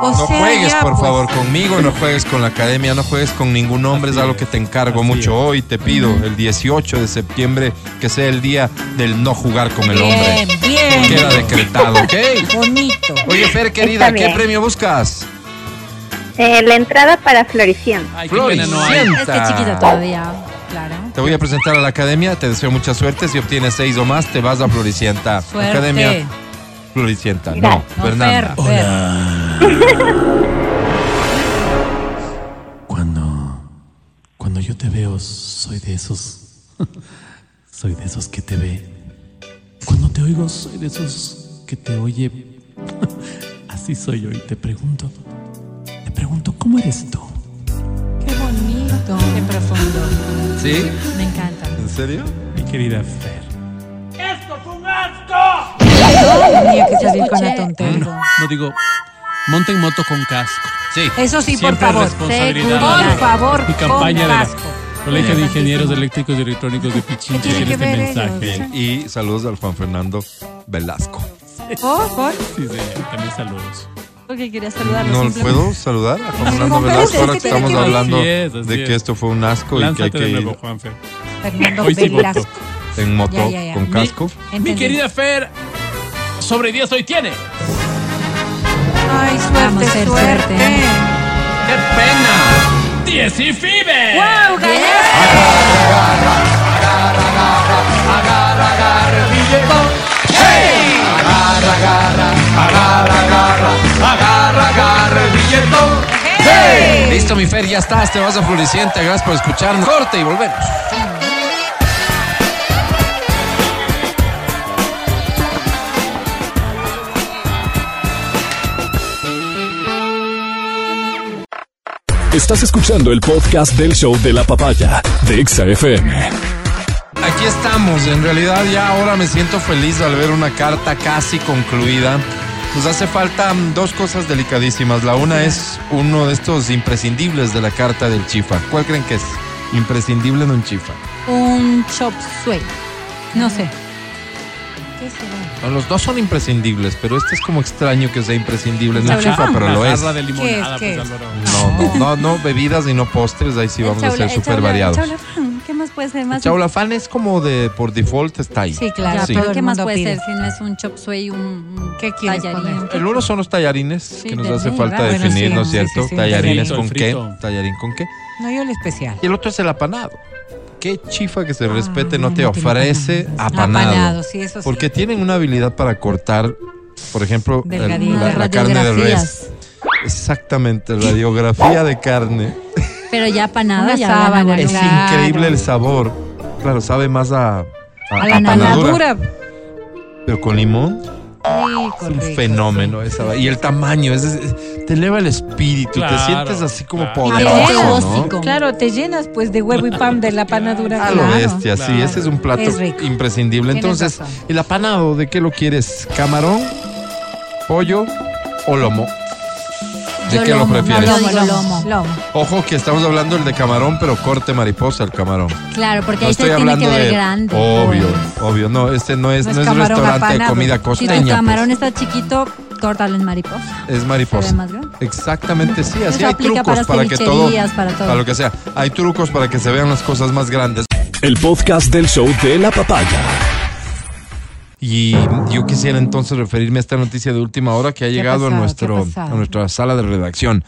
O no sea, juegues, ya, por pues. favor, conmigo, no juegues con la academia, no juegues con ningún hombre, es algo que te encargo mucho hoy. Te pido el 18 de septiembre que sea el día del no jugar con el hombre. Bien, bien. Queda decretado, ¿ok? Bonito. Oye, Fer, querida, ¿qué premio buscas? Eh, la entrada para Floricienta. Ay, qué pena no hay. Es que chiquita todavía. Claro. Te voy a presentar a la academia, te deseo mucha suerte. Si obtienes seis o más, te vas a Floricienta. Suerte. Academia Floricienta. No. No, Fernanda. Fer, Fer. <laughs> Cuando, cuando yo te veo, soy de esos. <laughs> soy de esos que te ve. Cuando te oigo, soy de esos que te oye. <laughs> Así soy yo y te pregunto. Pregunto, ¿cómo eres tú? Qué bonito. Qué profundo. ¿Sí? Me encanta. ¿En serio? Mi querida Fer. Tenía que salir con la tontería. No digo, monten moto con casco. Sí. Eso sí, por Siempre favor. responsabilidad. Por favor, Mi campaña de con la casco. Colegio de Ingenieros Eléctricos y Electrónicos de Pichincha ¿Qué tiene en que este ver mensaje. Y saludos al Juan Fernando Velasco. ¿Por? ¿Por? Sí, señor, también saludos. Porque quería saludarlo. ¿No puedo saludar a Juan Fernando Velasco ahora que estamos hablando de que es. esto fue un asco y que hay que de ir. Fernando Hoy sí voto. Velasco. en moto Ya, ya, ya. con casco. Mi querida Fer, sobre 10 hoy tiene. Ay, suerte, suerte. ¡Qué pena! ¡10 y FIBE! ¡Wow, ganaste! ¡Hey! Listo, mi Fer, ya estás. Te vas a Floricienta. Gracias por escucharnos. Corte y volvemos. Estás escuchando el podcast del show de la papaya de Exa FM. Aquí estamos. En realidad ya ahora me siento feliz al ver una carta casi concluida. Nos hace falta mm, dos cosas delicadísimas. La una es uno de estos imprescindibles de la carta del chifa. ¿Cuál creen que es? Imprescindible en un chifa. Un chop suey. No sé. ¿Qué será? No, los dos son imprescindibles, pero este es como extraño que sea imprescindible en un Chaula- chifa, pero lo es. jarra de limonada, ¿Qué es? pues, ¿Qué es? Álvaro. No, no, no, no bebidas y no postres, ahí sí vamos a ser súper variados. ¿Qué más puede ser? Más Chaulafán es como de por default está ahí. Sí, claro. Ya, Sí. pero ¿qué más puede pide. ser si no es un chop suey, un, un ¿Qué quieres tallarín? poner? El uno son los tallarines Sí, que nos hace verdad. falta Bueno, definir, sí, ¿no es sí, cierto? sí, sí, tallarines con qué, tallarín con qué. No, yo el especial. Y el otro es el apanado. Qué chifa que se respete no no, te no ofrece apanado. apanado. Sí, eso sí. Porque tienen una habilidad para cortar, por ejemplo, el- la, la carne de res. Exactamente, radiografía de carne. Pero ya panada, ya sábana, Es Claro. increíble el sabor. Claro, sabe más a, a, A la a Panadura. panadura. Pero con limón Rico, es un rico, fenómeno esa. Y el tamaño, es, es- te eleva el espíritu, Claro, te sientes así como claro. poderoso. Claro, te llenas pues de huevo y pan de la panadura. A lo claro. bestia, sí, ese es un plato Es imprescindible. Entonces, razón. el apanado, ¿de qué lo quieres? ¿Camarón, pollo o lomo? ¿De Yo qué lo lomo, prefieres? yo digo lomo. Lomo. Ojo que estamos hablando del de camarón, pero corte mariposa el camarón. Claro, porque No ahí se estoy tiene que hablando ver de grande. obvio, pues. obvio, no, este no es, No no es camarón restaurante de comida Si tu costeña. camarón pues. está chiquito, córtalo en mariposa. Es mariposa. Se ve más grande. Exactamente, sí, así Eso hay trucos para para, que todo, para todo. lo que sea. Hay trucos para que se vean las cosas más grandes. El podcast del show de la papaya. Y yo quisiera entonces referirme a esta noticia de última hora que ha ¿Qué ha llegado a, nuestro, a nuestra sala de redacción.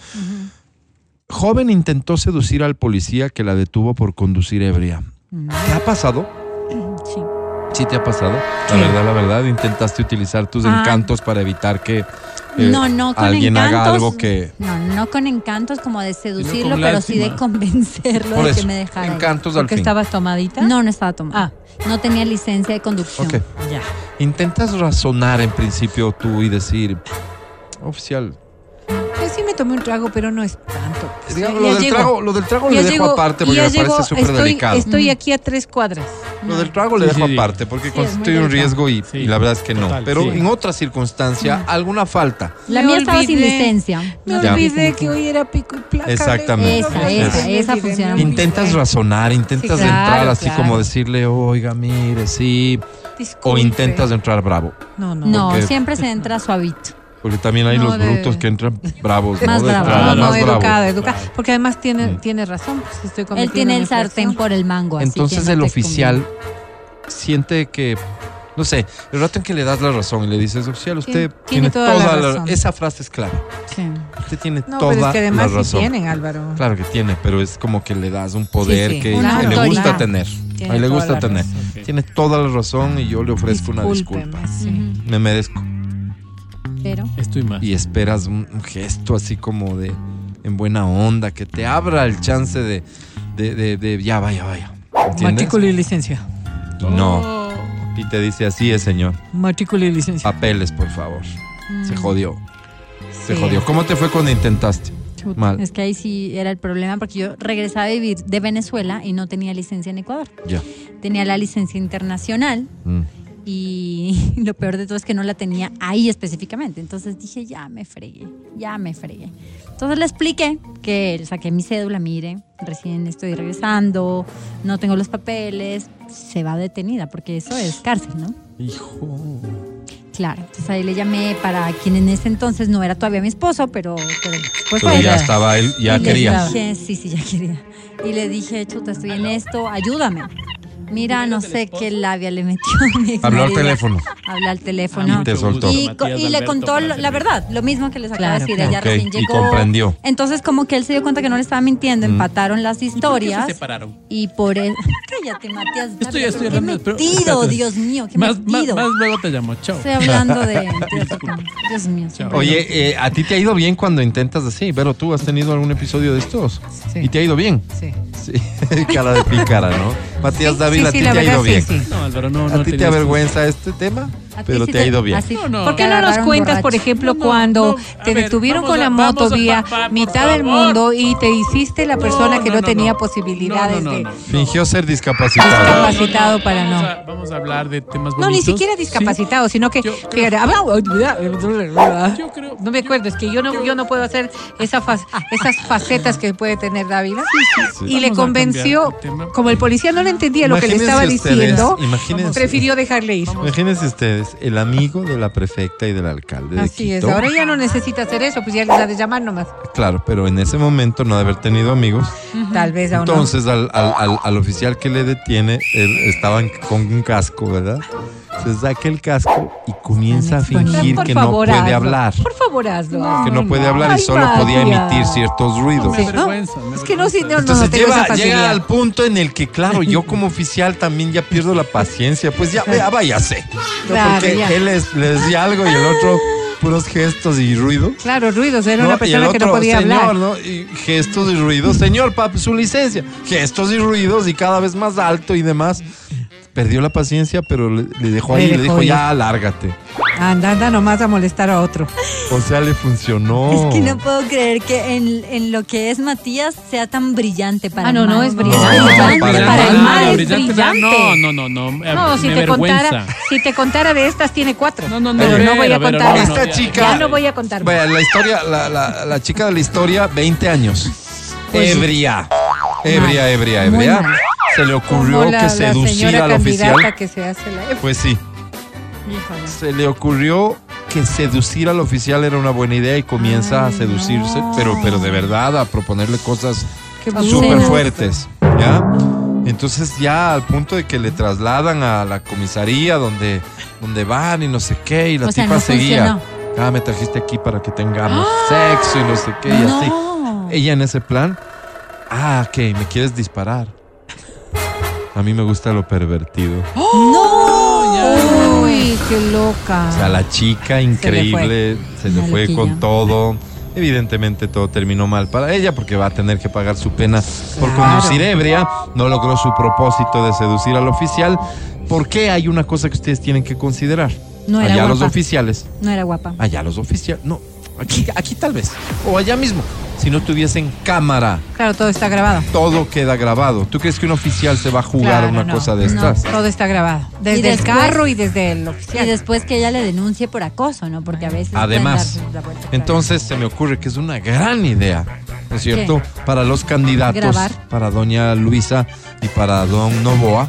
Joven intentó seducir al policía que la detuvo por conducir ebria. ¿Te ha pasado? Sí. Sí, te ha pasado. La verdad, la verdad, intentaste utilizar tus Ah. encantos para evitar que eh, No, no con alguien encantos. haga algo que... No, no con encantos como de seducirlo, pero sí de convencerlo Por de eso, que me dejara. ir. encantos al ¿Porque fin. estabas tomadita? No, no estaba tomando. Ah. No tenía licencia de conducción. Ok. Ya. Intentas razonar en principio tú y decir, oficial, sí me tomé un trago, pero no es tanto. digamos, Ya lo, del llego. trago, lo del trago le dejo llego- aparte porque me parece llego, súper estoy, delicado. Estoy aquí a tres cuadras. Lo del trago le Sí, dejo sí, aparte porque constituye un riesgo y, Sí. y la verdad es que no. Total, Pero sí. en otra circunstancia, alguna falta. La Me mía estaba sin licencia. Me No Ya. olvidé que hoy era pico y placa. Exactamente. Esa, esa, esa funciona muy Intentas razonar, intentas Sí, claro, entrar así claro. como decirle, oiga, mire, sí. O Disculpe. intentas entrar bravo. No, no. No, siempre se entra suavito. Porque también hay No, los de- brutos que entran bravos. Más ¿no? De bravos. entrada, No, no, más bravos. educada, educada. Porque además tiene, tiene razón. pues, estoy Él tiene el sartén por el mango. así Entonces que no el oficial siente que, no sé, el rato en que le das la razón y le dices, oficial, usted Tiene- tiene, tiene toda toda, la la, razón. Esa frase es clara. Usted tiene toda pero es que además la sí razón. tienen, Álvaro. Claro que tiene, pero es como que le das un poder Sí, sí. que, le gusta tener. Tiene A él le toda gusta la tener. razón. Tiene toda la razón y yo le ofrezco una disculpa. Me merezco. Pero Estoy mal. Y esperas un, un gesto así como de en buena onda, que te abra el chance de, de, de- de- ya vaya, vaya. ¿Entiendes? Matrícula y licencia. No. Y te dice así es, señor. Matrícula y licencia. Papeles, por favor. Se jodió. Se jodió. ¿Cómo te fue cuando intentaste? chuta, Mal. es que ahí sí era el problema porque yo regresaba a vivir de Venezuela y no tenía licencia en Ecuador. Ya. Tenía la licencia internacional Mm. Y <laughs> lo peor de todo es que no la tenía ahí específicamente. Entonces dije, ya me fregué, ya me fregué. Entonces le expliqué que saqué mi cédula, mire, recién estoy regresando, no tengo los papeles, se va detenida porque eso es cárcel, ¿no? Hijo. Claro, entonces ahí le llamé para quien en ese entonces no era todavía mi esposo, pero, pero después Pero fue. ya estaba él, ya Y quería. dije, sí, sí, ya quería. Y le dije, chuta, estoy en esto, ayúdame. Mira, no sé qué labia le metió a mi Habló al teléfono. Habló al teléfono. Y te soltó. Y, co- y le contó lo- la verdad, lo mismo que les acabo Claro, de decir. claro. Ella Ok, recién y llegó. comprendió. Entonces, como que él se dio cuenta que no le estaba mintiendo, Mm. empataron las ¿Y por qué historias. se separaron? Y por eso. <laughs> Cállate, Matías. Estoy, estoy qué hablando. pero- metido, <laughs> Dios mío, qué más, más, metido. más luego te llamo. Chao. Estoy hablando de. <laughs> Dios mío. Chao. Oye, eh, ¿a ti te ha ido bien cuando intentas así? Pero tú has tenido algún episodio de estos. Sí. ¿Y te ha ido bien? Sí. Sí, cara de pícara, ¿no? Matías Sí, Sí, a sí, ti la te ha ido bien. sí. No, Álvaro, no. no A ti te avergüenza este tema, pero sí te ha ido bien. así- No, no. ¿Por qué no nos cuentas, por ejemplo, cuando te ver, detuvieron con la a- moto vía pa- pa- por mitad del mundo y te hiciste la persona que no, no, no, tenía no. posibilidades No, no, no, de no. Fingió ser discapacitado. discapacitado para Vamos no? a, vamos a hablar de temas bonitos. No, ni siquiera discapacitado, sino que Yo fíjate, habla- Yo creo- no me acuerdo, es que yo no, yo no puedo hacer esa faz- esas facetas que puede tener Dávila. sí. Y le convenció, como el policía no le entendía lo que le estaba diciendo, prefirió dejarle ir. Imagínense ustedes, el amigo de la prefecta y del alcalde de Así es, Quito. ahora ya no necesita hacer eso, pues ya les ha de llamar nomás. Claro, pero en ese momento no de haber tenido amigos. Tal vez aún no. Entonces al, al- al- al oficial que le detiene, él estaba en- con un casco, ¿verdad? Se saca el casco y comienza a fingir que favor, no puede hazlo. hablar. Por favor, hazlo. Que no puede hablar y ay, solo podía emitir ciertos ruidos. Me Sí, ¿no? avergüenza, me Es que no, sí, no, Entonces lleva- llega al punto en el que, claro, yo como oficial también ya pierdo la paciencia. Pues ya, ya váyase. Porque ya. él les, le decía algo y el otro puros gestos y ruidos. Claro, ruidos, era ¿no? una y el persona que no otro, podía señor, hablar. ¿no? Y gestos y ruidos. Señor, papi, su licencia. Gestos y ruidos y cada vez más alto y demás. Perdió la paciencia, pero le, le dejó ahí Le y le dejó dijo, ir. ya, lárgate. Anda, anda nomás a molestar a otro. O sea, le funcionó. Es que no puedo creer que en, en lo que es Matías sea tan brillante para Ah, no, el no, mal. es brillante. No, brillante para el para el mal, es brillante, brillante. No, no, no, no. No, si me te, contara, si te contara de estas, tiene cuatro. No, no, no. Pero no voy a Pero, pero, contar. no, Esta ya, chica- Ya no voy a contar. Vaya, la historia, la, la- la chica de la historia, 20 años. Pues sí. ebria. Ebria, ebria, ebria. Se le ocurrió la, que seducir al oficial. que se hace la... Pues sí. Híjole. Se le ocurrió que seducir al oficial era una buena idea y comienza a seducirse, pero, pero de verdad a proponerle cosas súper fuertes. ¿Ya? Entonces ya al punto de que le trasladan a la comisaría donde, donde van y no sé qué, y la O sea, tipa no seguía. funcionó. Ah, me trajiste aquí para que tengamos sexo y no sé qué, y así. No. Ella en ese plan, ah, ok, me quieres disparar. A mí me gusta lo pervertido. <gasps> No. Uy, qué loca. O sea, la chica increíble se le fue, con todo. Evidentemente todo terminó mal para ella porque va a tener que pagar su pena por Claro. conducir ebria. No logró su propósito de seducir al oficial. ¿Por qué hay una cosa que ustedes tienen que considerar? No era allá los oficiales, No era guapa. allá los oficiales, no, aquí, aquí tal vez, o allá mismo. Si no tuviesen cámara. Claro, todo está grabado. Todo queda grabado. ¿Tú crees que un oficial se va a jugar Claro, a una no, cosa de no, estas? todo está grabado. Y Desde después- el carro y desde el Y oficial. después que ella le denuncie por acoso, ¿no? Porque a veces. Además, la entonces se me ocurre que es una gran idea, ¿no es cierto? Para los candidatos, Grabar. para doña Luisa y para don Novoa,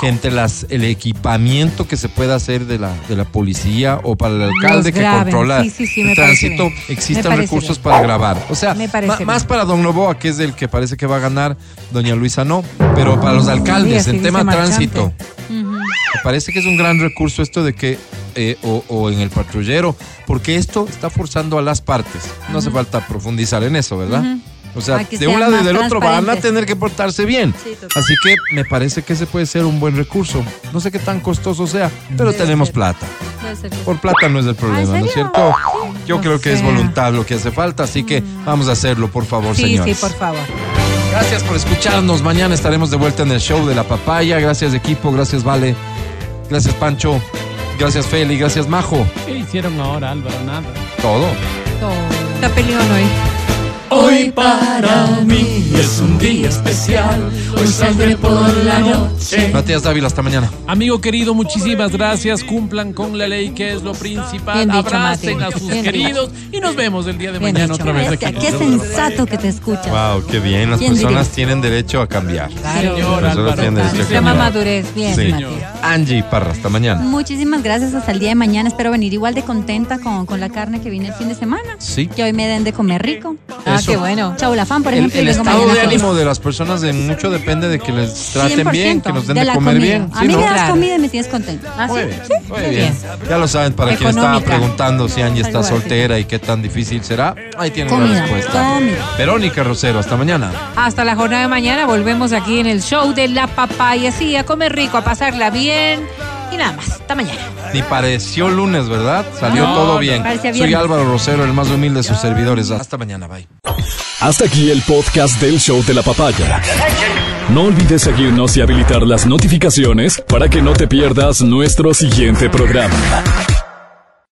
que entre las el equipamiento que se pueda hacer de la, de la policía o para el alcalde que graben. controla Sí, sí, sí, me el tránsito, existan recursos bien. para grabar. O sea, Me parece ma- más para don Novoa, que es el que parece que va a ganar, doña Luisa no, pero para los alcaldes Sí, en tema tránsito. Me parece que es un gran recurso esto de que, eh, o, o en el patrullero, porque esto está forzando a las partes. No hace falta profundizar en eso, ¿verdad? O sea, de un lado y del otro van a tener que portarse bien. Sí. Así que me parece que ese puede ser un buen recurso. No sé qué tan costoso sea, pero Debe tenemos ser. plata. Por plata no es el problema, ¿no es cierto? Yo No creo que es voluntad lo que hace falta, así que vamos a hacerlo, por favor, Sí, señores. sí, por favor. Gracias por escucharnos. Mañana estaremos de vuelta en el show de la papaya. Gracias equipo, gracias Vale, gracias Pancho, gracias Feli, gracias Majo. ¿Qué hicieron ahora, Álvaro? Nada. Todo. Está peleón hoy. Hoy para mí es un día especial. Hoy saldré por la noche. Matías Dávila, hasta mañana. Amigo querido, muchísimas gracias. Cumplan con la ley, que es lo principal. Bien dicho, Abracen Mati. a sus Bien queridos y nos vemos el día de Bien mañana dicho. otra vez aquí. Qué sensato que te escuchas. Wow, qué bien. Las ¿Quién personas diría? tienen derecho a cambiar. Claro. Señor Las personas Álvaro. tienen derecho a Se llama madurez. Bien, Sí. Mati. Angie Parra, hasta mañana. Muchísimas gracias. Hasta el día de mañana. Espero venir igual de contenta con, con la carne que vine el fin de semana. Sí. Que hoy me den de comer rico. Ah, Eso. qué bueno. Chau, la fan, por El, ejemplo. el vengo estado de ánimo de las personas de mucho depende de que les traten 100% bien, que nos den de, la comer comida. bien. A ¿sí, mí no? me das Claro. comida y me tienes contento. ¿Ah, Muy sí? bien, Sí. muy bien. Ya lo saben, para quien estaba preguntando si Angie está soltera y qué tan difícil será, ahí tienen la Comida, respuesta. comida. Verónica Rosero, hasta mañana. Hasta la jornada de mañana volvemos aquí en el show de la papaya. Sí, a comer rico, a pasarla bien. Y nada más. Hasta mañana. Ni pareció lunes, ¿verdad? Salió No, todo bien. Soy. Álvaro Rosero, el más humilde de sus servidores. Hasta mañana, bye. Hasta aquí el podcast del show de la papaya. No olvides seguirnos y habilitar las notificaciones para que no te pierdas nuestro siguiente programa.